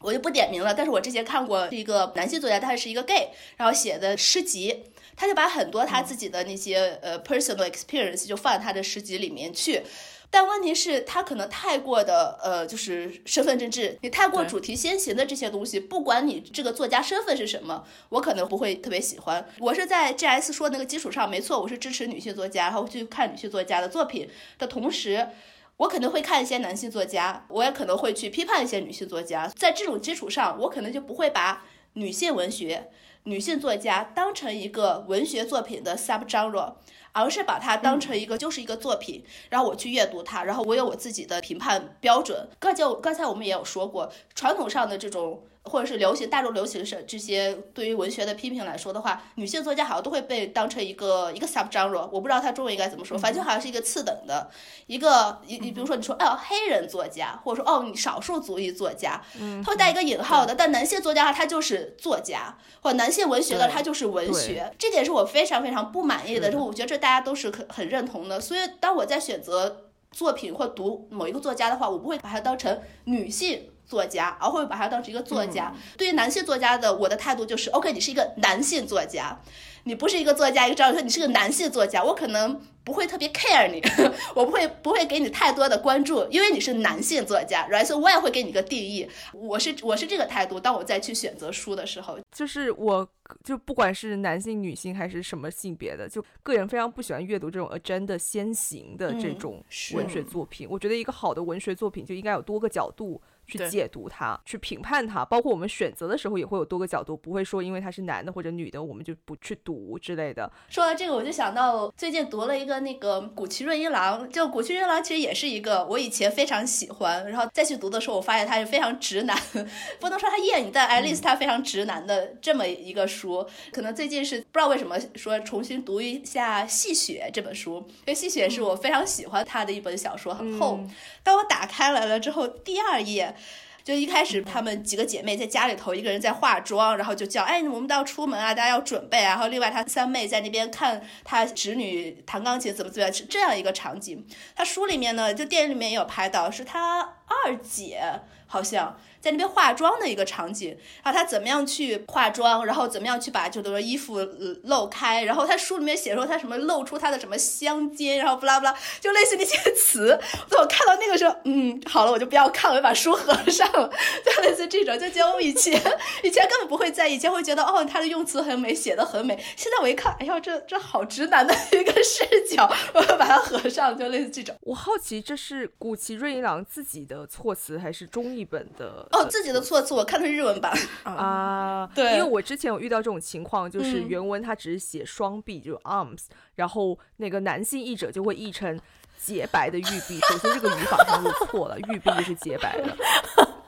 我就不点名了。但是我之前看过一个男性作家，他是一个 gay，然后写的诗集。他就把很多他自己的那些呃 personal experience 就放在他的诗集里面去，但问题是，他可能太过的呃，就是身份政治，你太过主题先行的这些东西，不管你这个作家身份是什么，我可能不会特别喜欢。我是在 G S 说那个基础上，没错，我是支持女性作家，然后去看女性作家的作品的同时，我可能会看一些男性作家，我也可能会去批判一些女性作家。在这种基础上，我可能就不会把女性文学。女性作家当成一个文学作品的 subgenre，而是把它当成一个就是一个作品，然后我去阅读它，然后我有我自己的评判标准。刚才刚才我们也有说过，传统上的这种。或者是流行大众流行是这些对于文学的批评来说的话，女性作家好像都会被当成一个一个 subgenre，我不知道它中文应该怎么说，反正好像是一个次等的一个，你你比如说你说哦黑人作家，或者说哦你少数族裔作家，他会带一个引号的，但男性作家他就是作家，或者男性文学的他就是文学，这点是我非常非常不满意的，就我觉得这大家都是很很认同的，所以当我在选择作品或读某一个作家的话，我不会把它当成女性。作家，而会把他当成一个作家。对于男性作家的，我的态度就是，OK，你是一个男性作家，你不是一个作家，一个张说你是个男性作家，我可能。不会特别 care 你，我不会不会给你太多的关注，因为你是男性作家，right？所以我也会给你个定义，我是我是这个态度。当我再去选择书的时候，就是我就不管是男性、女性还是什么性别的，就个人非常不喜欢阅读这种 agenda 先行的这种文学作品。我觉得一个好的文学作品就应该有多个角度去解读它，去评判它，包括我们选择的时候也会有多个角度，不会说因为他是男的或者女的，我们就不去读之类的。说到这个，我就想到最近读了一个。那个古奇润一郎，就古奇润一郎其实也是一个我以前非常喜欢，然后再去读的时候，我发现他是非常直男，不能说他厌女，但 at least 他非常直男的这么一个书。可能最近是不知道为什么说重新读一下《戏雪》这本书，因为《戏雪》是我非常喜欢他的一本小说，很厚。当我打开来了之后，第二页。就一开始，她们几个姐妹在家里头，一个人在化妆，然后就叫，哎，我们都要出门啊，大家要准备啊。然后另外她三妹在那边看她侄女弹钢琴，怎么怎么样，是这样一个场景。她书里面呢，就电影里面也有拍到，是她。二姐，好像。在那边化妆的一个场景啊，他怎么样去化妆，然后怎么样去把就比如说衣服露开，然后他书里面写说他什么露出他的什么香肩，然后不拉不拉，就类似那些 词。我看到那个时候，嗯，好了，我就不要看，我就把书合上了。就类似这种，就觉得我以前 以前根本不会在意，以前会觉得哦，他的用词很美，写的很美。现在我一看，哎呀，这这好直男的一个视角，我要把它合上，就类似这种。我好奇，这是古奇瑞一郎自己的措辞，还是中译本的？哦，自己的措辞，我看的是日文版啊。对，因为我之前有遇到这种情况，就是原文它只是写双臂，就 arms，然后那个男性译者就会译成洁白的玉臂。首先这个语法上就错了，玉臂就是洁白的。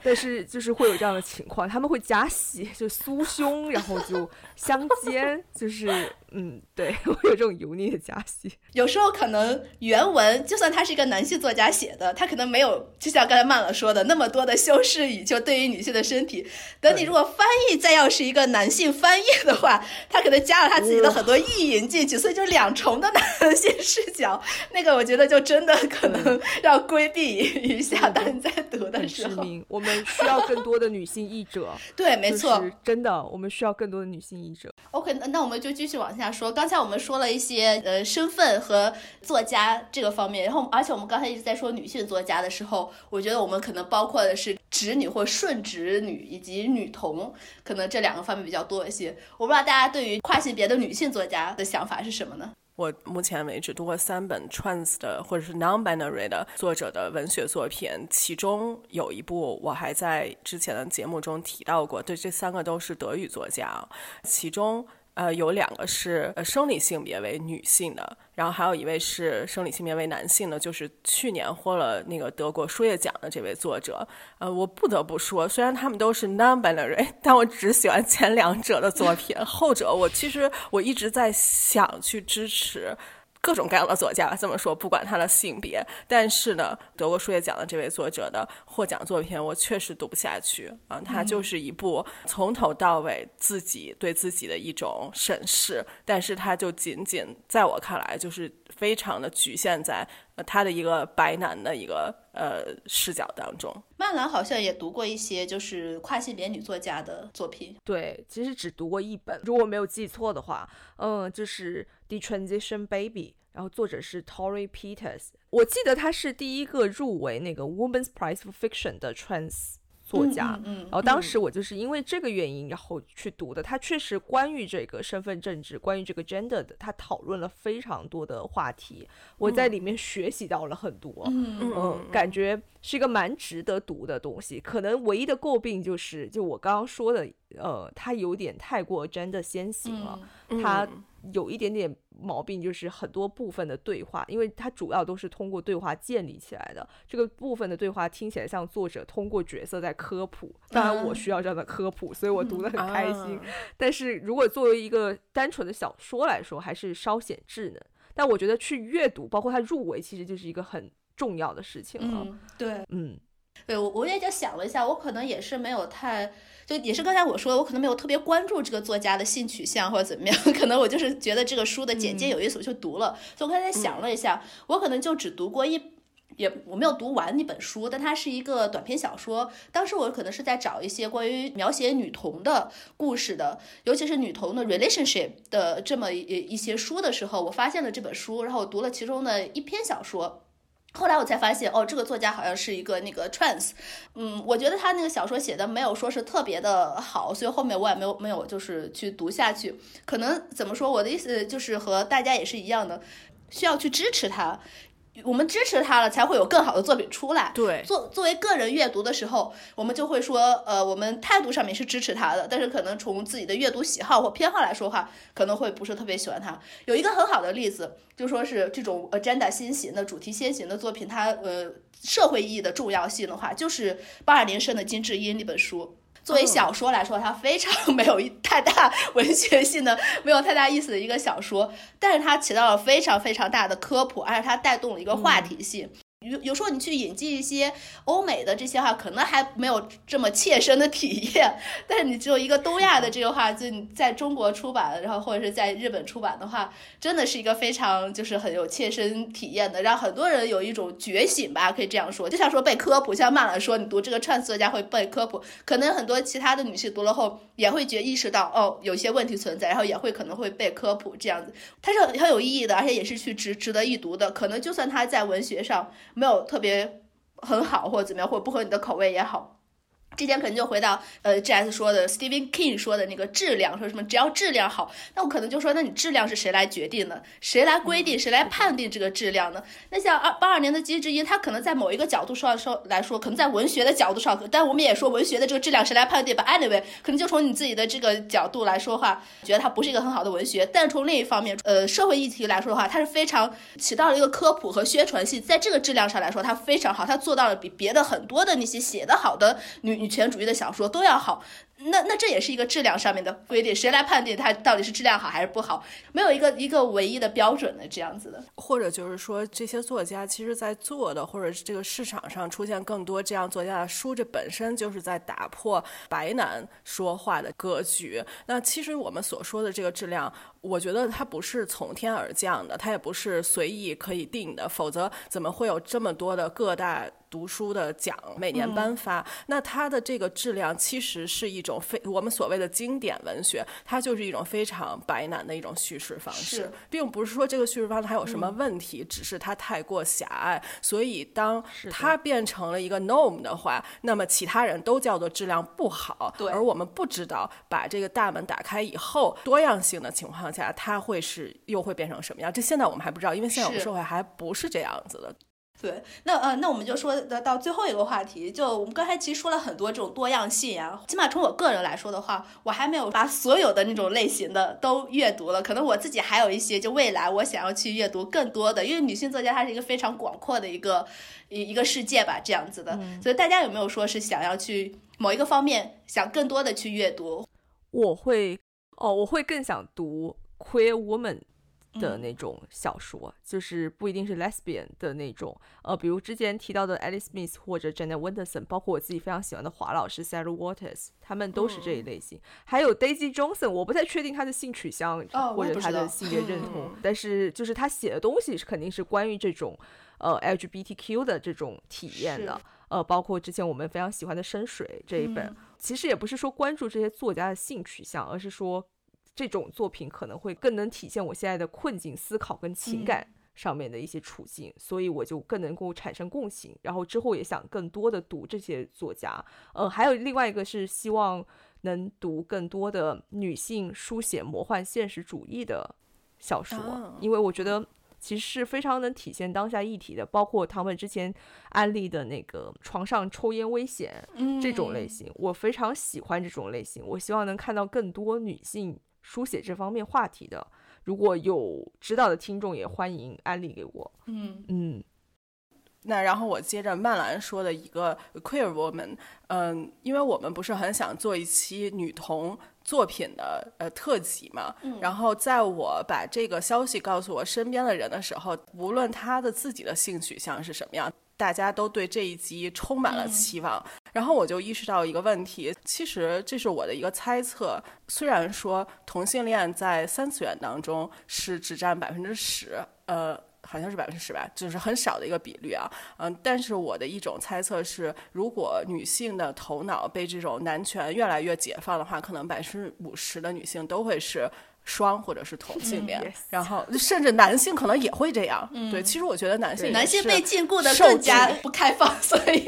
但是就是会有这样的情况，他们会加戏，就酥胸，然后就相间，就是嗯，对，我有这种油腻的加戏。有时候可能原文就算他是一个男性作家写的，他可能没有，就像刚才曼乐说的那么多的修饰语，就对于女性的身体。等你如果翻译再要是一个男性翻译的话，他可能加了他自己的很多意淫进去，所以就两重的男性视角。那个我觉得就真的可能要规避一下，当你在读的时候，我们。需要更多的女性译者，对，没错，真的，我们需要更多的女性译者。OK，那那我们就继续往下说。刚才我们说了一些呃身份和作家这个方面，然后而且我们刚才一直在说女性作家的时候，我觉得我们可能包括的是直女或顺直女以及女童，可能这两个方面比较多一些。我不知道大家对于跨性别的女性作家的想法是什么呢？我目前为止读过三本 trans 的或者是 non-binary 的作者的文学作品，其中有一部我还在之前的节目中提到过。对，这三个都是德语作家，其中。呃，有两个是呃生理性别为女性的，然后还有一位是生理性别为男性的，就是去年获了那个德国书业奖的这位作者。呃，我不得不说，虽然他们都是 non-binary，但我只喜欢前两者的作品，后者我其实我一直在想去支持。各种各样的作家这么说，不管他的性别，但是呢，德国书业奖的这位作者的获奖作品，我确实读不下去。啊。他就是一部从头到尾自己对自己的一种审视，但是他就仅仅在我看来，就是非常的局限在他的一个白男的一个呃视角当中。曼兰好像也读过一些就是跨性别女作家的作品，对，其实只读过一本，如果没有记错的话，嗯，就是。The Transition Baby，然后作者是 Tori Peters，我记得他是第一个入围那个 Women's Prize for Fiction 的 trans 作家，嗯然后当时我就是因为这个原因，然后去读的。他确实关于这个身份政治，关于这个 gender 的，他讨论了非常多的话题，我在里面学习到了很多，嗯，感觉是一个蛮值得读的东西。可能唯一的诟病就是，就我刚刚说的，呃，它有点太过 gender 先行了，它。有一点点毛病，就是很多部分的对话，因为它主要都是通过对话建立起来的。这个部分的对话听起来像作者通过角色在科普，当然我需要这样的科普，所以我读得很开心。但是如果作为一个单纯的小说来说，还是稍显稚嫩。但我觉得去阅读，包括它入围，其实就是一个很重要的事情了。对，嗯，对我我也就想了一下，我可能也是没有太。就也是刚才我说的，我可能没有特别关注这个作家的性取向或者怎么样，可能我就是觉得这个书的简介有意思，我就读了。所以我刚才想了一下，我可能就只读过一，也我没有读完那本书，但它是一个短篇小说。当时我可能是在找一些关于描写女童的故事的，尤其是女童的 relationship 的这么一一些书的时候，我发现了这本书，然后我读了其中的一篇小说。后来我才发现，哦，这个作家好像是一个那个 trans，嗯，我觉得他那个小说写的没有说是特别的好，所以后面我也没有没有就是去读下去。可能怎么说，我的意思就是和大家也是一样的，需要去支持他。我们支持他了，才会有更好的作品出来。对，作作为个人阅读的时候，我们就会说，呃，我们态度上面是支持他的，但是可能从自己的阅读喜好或偏好来说话，可能会不是特别喜欢他。有一个很好的例子，就说是这种 agenda 先行的主题先行的作品，它呃社会意义的重要性的话，就是八二年生的金智英那本书。作为小说来说，它非常 没有太大文学性的、没有太大意思的一个小说，但是它起到了非常非常大的科普，而且它带动了一个话题性。有有时候你去引进一些欧美的这些话，可能还没有这么切身的体验。但是你只有一个东亚的这个话，就你在中国出版，然后或者是在日本出版的话，真的是一个非常就是很有切身体验的，让很多人有一种觉醒吧，可以这样说。就像说背科普，像曼兰说，你读这个 trans 作家会背科普，可能很多其他的女性读了后也会觉意识到哦，有些问题存在，然后也会可能会背科普这样子，它是很有意义的，而且也是去值值得一读的。可能就算它在文学上没有特别很好，或者怎么样，或者不合你的口味也好。之前可能就回到呃 G S 说的，Stephen King 说的那个质量，说什么只要质量好，那我可能就说，那你质量是谁来决定的？谁来规定？谁来判定这个质量呢？那像二八二年的机智一，它可能在某一个角度上说来说，可能在文学的角度上，但我们也说文学的这个质量谁来判定吧？Anyway，可能就从你自己的这个角度来说话，觉得它不是一个很好的文学。但从另一方面，呃，社会议题来说的话，它是非常起到了一个科普和宣传性，在这个质量上来说，它非常好，它做到了比别的很多的那些写的好的女女权主义的小说。都要好，那那这也是一个质量上面的规定，谁来判定它到底是质量好还是不好？没有一个一个唯一的标准的这样子的。或者就是说，这些作家其实在做的，或者是这个市场上出现更多这样作家的书，这本身就是在打破白男说话的格局。那其实我们所说的这个质量，我觉得它不是从天而降的，它也不是随意可以定的，否则怎么会有这么多的各大？读书的奖每年颁发，那它的这个质量其实是一种非我们所谓的经典文学，它就是一种非常白难的一种叙事方式，并不是说这个叙事方式还有什么问题，只是它太过狭隘。所以当它变成了一个 norm 的话，那么其他人都叫做质量不好，而我们不知道把这个大门打开以后，多样性的情况下，它会是又会变成什么样？这现在我们还不知道，因为现在我们社会还不是这样子的。对，那呃，那我们就说到到最后一个话题，就我们刚才其实说了很多这种多样性啊。起码从我个人来说的话，我还没有把所有的那种类型的都阅读了。可能我自己还有一些，就未来我想要去阅读更多的，因为女性作家她是一个非常广阔的一个一一个世界吧，这样子的。所以大家有没有说是想要去某一个方面想更多的去阅读？我会哦，我会更想读 queer woman。的那种小说，就是不一定是 lesbian 的那种，呃，比如之前提到的 Alice Smith 或者 Janet Winterson，包括我自己非常喜欢的华老师 Sarah Waters，他们都是这一类型。还有 Daisy Johnson，我不太确定他的性取向或者他的性别认同，但是就是他写的东西是肯定是关于这种呃 LGBTQ 的这种体验的，呃，包括之前我们非常喜欢的《深水》这一本，其实也不是说关注这些作家的性取向，而是说。这种作品可能会更能体现我现在的困境、思考跟情感上面的一些处境，所以我就更能够产生共情。然后之后也想更多的读这些作家，呃，还有另外一个是希望能读更多的女性书写魔幻现实主义的小说，因为我觉得其实是非常能体现当下议题的，包括他们之前安利的那个床上抽烟危险这种类型，我非常喜欢这种类型，我希望能看到更多女性。书写这方面话题的，如果有知道的听众，也欢迎安利给我。嗯嗯，那然后我接着曼兰说的一个 queer woman，嗯，因为我们不是很想做一期女童作品的呃特辑嘛，然后在我把这个消息告诉我身边的人的时候，无论他的自己的性取向是什么样。大家都对这一集充满了期望，然后我就意识到一个问题，其实这是我的一个猜测。虽然说同性恋在三次元当中是只占百分之十，呃，好像是百分之十吧，就是很少的一个比率啊，嗯，但是我的一种猜测是，如果女性的头脑被这种男权越来越解放的话，可能百分之五十的女性都会是。双或者是同性恋，然后甚至男性可能也会这样。对，其实我觉得男性男性被禁锢的更加不开放，所以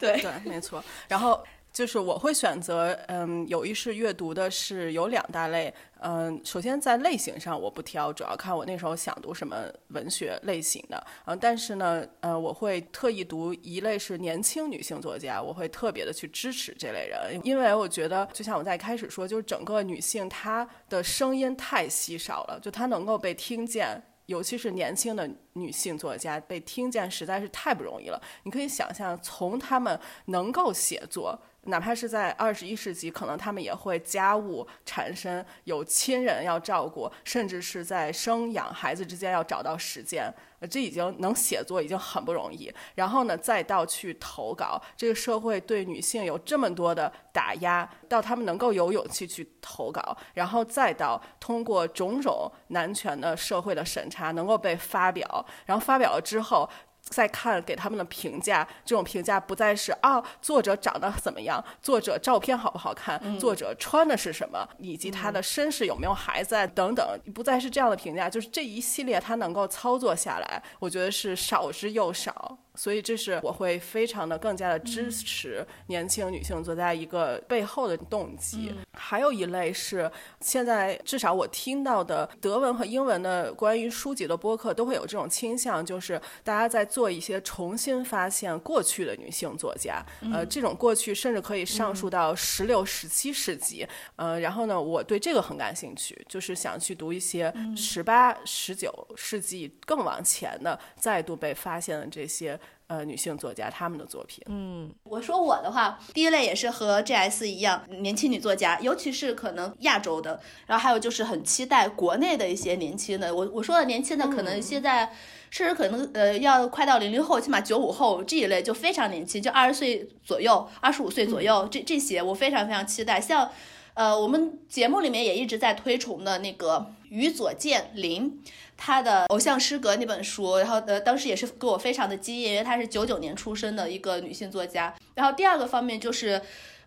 对对，没错。然后。就是我会选择，嗯，有意识阅读的是有两大类，嗯，首先在类型上我不挑，主要看我那时候想读什么文学类型的，嗯，但是呢，呃，我会特意读一类是年轻女性作家，我会特别的去支持这类人，因为我觉得就像我在开始说，就是整个女性她的声音太稀少了，就她能够被听见，尤其是年轻的女性作家被听见实在是太不容易了。你可以想象，从她们能够写作。哪怕是在二十一世纪，可能他们也会家务缠身，有亲人要照顾，甚至是在生养孩子之间要找到时间。这已经能写作已经很不容易，然后呢，再到去投稿，这个社会对女性有这么多的打压，到他们能够有勇气去投稿，然后再到通过种种男权的社会的审查，能够被发表，然后发表了之后。再看给他们的评价，这种评价不再是啊，作者长得怎么样，作者照片好不好看，作者穿的是什么，以及他的身世有没有孩子啊等等，不再是这样的评价，就是这一系列他能够操作下来，我觉得是少之又少。所以这是我会非常的更加的支持年轻女性作家一个背后的动机。还有一类是现在至少我听到的德文和英文的关于书籍的播客都会有这种倾向，就是大家在做一些重新发现过去的女性作家。呃，这种过去甚至可以上溯到十六、十七世纪。呃，然后呢，我对这个很感兴趣，就是想去读一些十八、十九世纪更往前的再度被发现的这些。呃，女性作家他们的作品，嗯，我说我的话，第一类也是和 GS 一样，年轻女作家，尤其是可能亚洲的，然后还有就是很期待国内的一些年轻的。我我说的年轻的，可能现在甚至可能呃要快到零零后，起码九五后这一类就非常年轻，就二十岁左右，二十五岁左右，这这些我非常非常期待。像呃，我们节目里面也一直在推崇的那个宇佐健林。他的偶像诗歌那本书，然后呃，当时也是给我非常的惊艳，因为她是九九年出生的一个女性作家。然后第二个方面就是，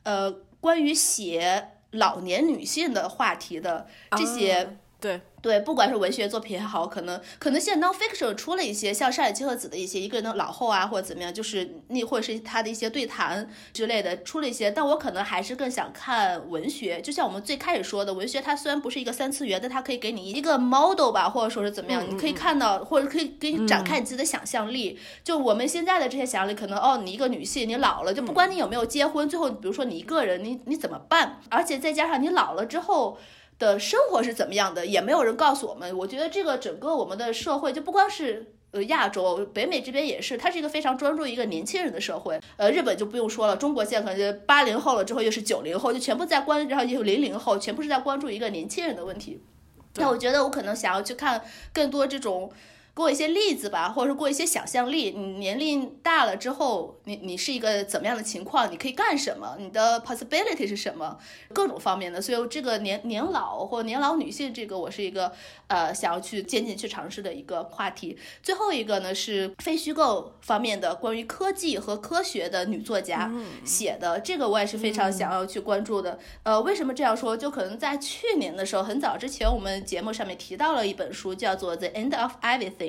呃，关于写老年女性的话题的这些，对。对，不管是文学作品也好，可能可能现在 non-fiction 出了一些像上野千鹤子的一些一个人的老后啊，或者怎么样，就是那或者是他的一些对谈之类的出了一些，但我可能还是更想看文学。就像我们最开始说的，文学它虽然不是一个三次元，但它可以给你一个 model 吧，或者说是怎么样，你可以看到或者可以给你展开你自己的想象力。就我们现在的这些想象力，可能哦，你一个女性，你老了，就不管你有没有结婚，最后比如说你一个人，你你怎么办？而且再加上你老了之后。的生活是怎么样的，也没有人告诉我们。我觉得这个整个我们的社会，就不光是呃亚洲，北美这边也是，它是一个非常专注一个年轻人的社会。呃，日本就不用说了，中国现在可能八零后了之后又是九零后，就全部在关，然后又零零后，全部是在关注一个年轻人的问题。那我觉得我可能想要去看更多这种。给我一些例子吧，或者说给我一些想象力。你年龄大了之后，你你是一个怎么样的情况？你可以干什么？你的 possibility 是什么？各种方面的。所以这个年年老或年老女性，这个我是一个呃想要去渐渐去尝试的一个话题。最后一个呢是非虚构方面的，关于科技和科学的女作家写的，这个我也是非常想要去关注的。呃，为什么这样说？就可能在去年的时候，很早之前，我们节目上面提到了一本书，叫做《The End of Everything》。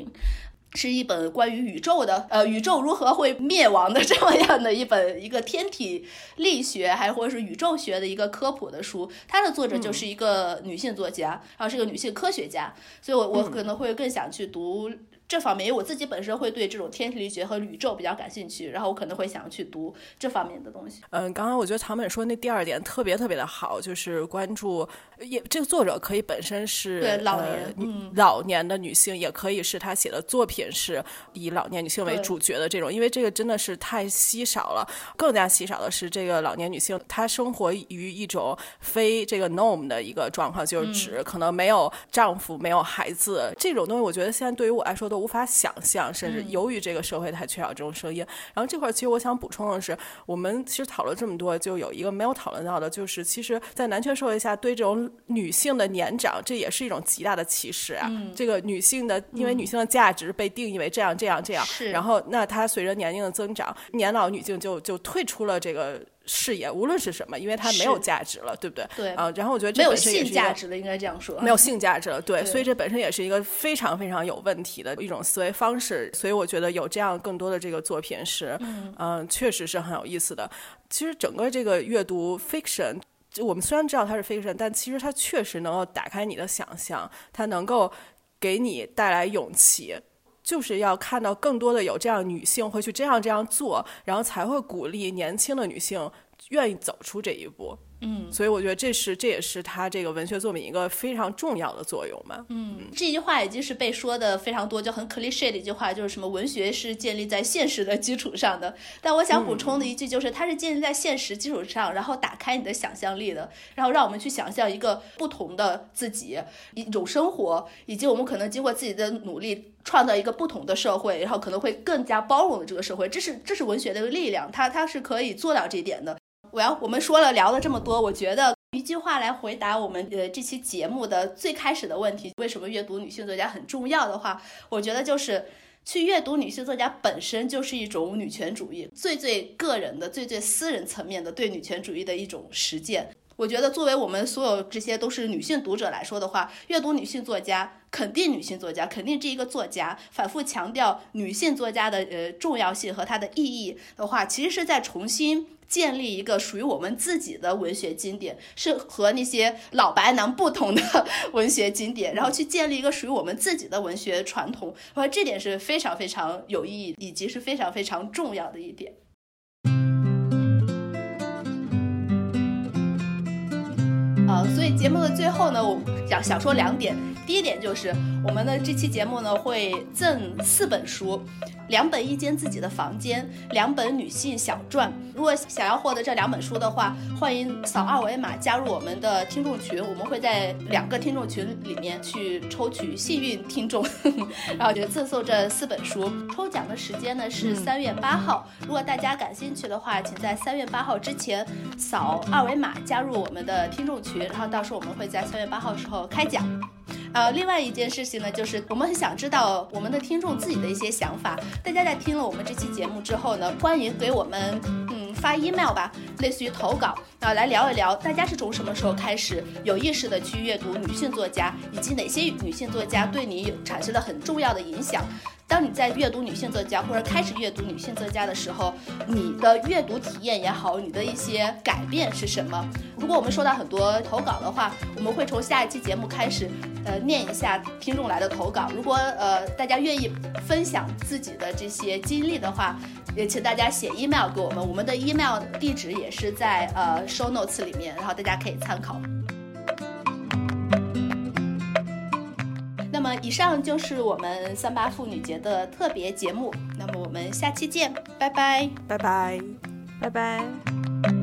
是一本关于宇宙的，呃，宇宙如何会灭亡的 这么样的一本一个天体力学，还或者是宇宙学的一个科普的书。它的作者就是一个女性作家，然后是个女性科学家，所以我我可能会更想去读。这方面，因为我自己本身会对这种天体力学和宇宙比较感兴趣，然后我可能会想要去读这方面的东西。嗯，刚刚我觉得唐本说那第二点特别特别的好，就是关注也这个作者可以本身是对老年嗯老年的女性，也可以是她写的作品是以老年女性为主角的这种，因为这个真的是太稀少了。更加稀少的是这个老年女性，她生活于一种非这个 norm 的一个状况，就是指可能没有丈夫、没有孩子这种东西。我觉得现在对于我来说都。无法想象，甚至由于这个社会太缺少这种声音。然后这块儿，其实我想补充的是，我们其实讨论这么多，就有一个没有讨论到的，就是其实，在男权社会下，对这种女性的年长，这也是一种极大的歧视啊。这个女性的，因为女性的价值被定义为这样、这样、这样，然后那她随着年龄的增长，年老女性就就退出了这个。事业无论是什么，因为它没有价值了，对不对？对啊，然后我觉得这没有性价值了，应该这样说。没有性价值了，对，所以这本身也是一个非常非常有问题的一种思维方式。所以我觉得有这样更多的这个作品是，嗯，确实是很有意思的。其实整个这个阅读 fiction，我们虽然知道它是 fiction，但其实它确实能够打开你的想象，它能够给你带来勇气。就是要看到更多的有这样女性会去这样这样做，然后才会鼓励年轻的女性愿意走出这一步。嗯，所以我觉得这是这也是他这个文学作品一个非常重要的作用嘛。嗯，这句话已经是被说的非常多，就很 cliche 的一句话，就是什么文学是建立在现实的基础上的。但我想补充的一句就是，它是建立在现实基础上，然后打开你的想象力的，然后让我们去想象一个不同的自己，一种生活，以及我们可能经过自己的努力创造一个不同的社会，然后可能会更加包容的这个社会。这是这是文学的力量，它它是可以做到这一点的。我要我们说了聊了这么多，我觉得一句话来回答我们呃这期节目的最开始的问题，为什么阅读女性作家很重要的话，我觉得就是去阅读女性作家本身就是一种女权主义，最最个人的、最最私人层面的对女权主义的一种实践。我觉得作为我们所有这些都是女性读者来说的话，阅读女性作家，肯定女性作家，肯定这一个作家，反复强调女性作家的呃重要性和它的意义的话，其实是在重新。建立一个属于我们自己的文学经典，是和那些老白男不同的 文学经典，然后去建立一个属于我们自己的文学传统，我说这点是非常非常有意义，以及是非常非常重要的一点。啊，所以节目的最后呢，我想想说两点。第一点就是我们的这期节目呢会赠四本书，两本一间自己的房间，两本女性小传。如果想要获得这两本书的话，欢迎扫二维码加入我们的听众群，我们会在两个听众群里面去抽取幸运听众，然后就赠送这四本书。抽奖的时间呢是三月八号，如果大家感兴趣的话，请在三月八号之前扫二维码加入我们的听众群，然后到时候我们会在三月八号时候开奖。呃，另外一件事情呢，就是我们很想知道我们的听众自己的一些想法。大家在听了我们这期节目之后呢，欢迎给我们嗯发 email 吧，类似于投稿啊，来聊一聊大家是从什么时候开始有意识的去阅读女性作家，以及哪些女性作家对你产生了很重要的影响。当你在阅读女性作家或者开始阅读女性作家的时候，你的阅读体验也好，你的一些改变是什么？如果我们收到很多投稿的话，我们会从下一期节目开始，呃，念一下听众来的投稿。如果呃大家愿意分享自己的这些经历的话，也请大家写 email 给我们，我们的 email 地址也是在呃 show notes 里面，然后大家可以参考。那么以上就是我们三八妇女节的特别节目，那么我们下期见，拜拜，拜拜，拜拜。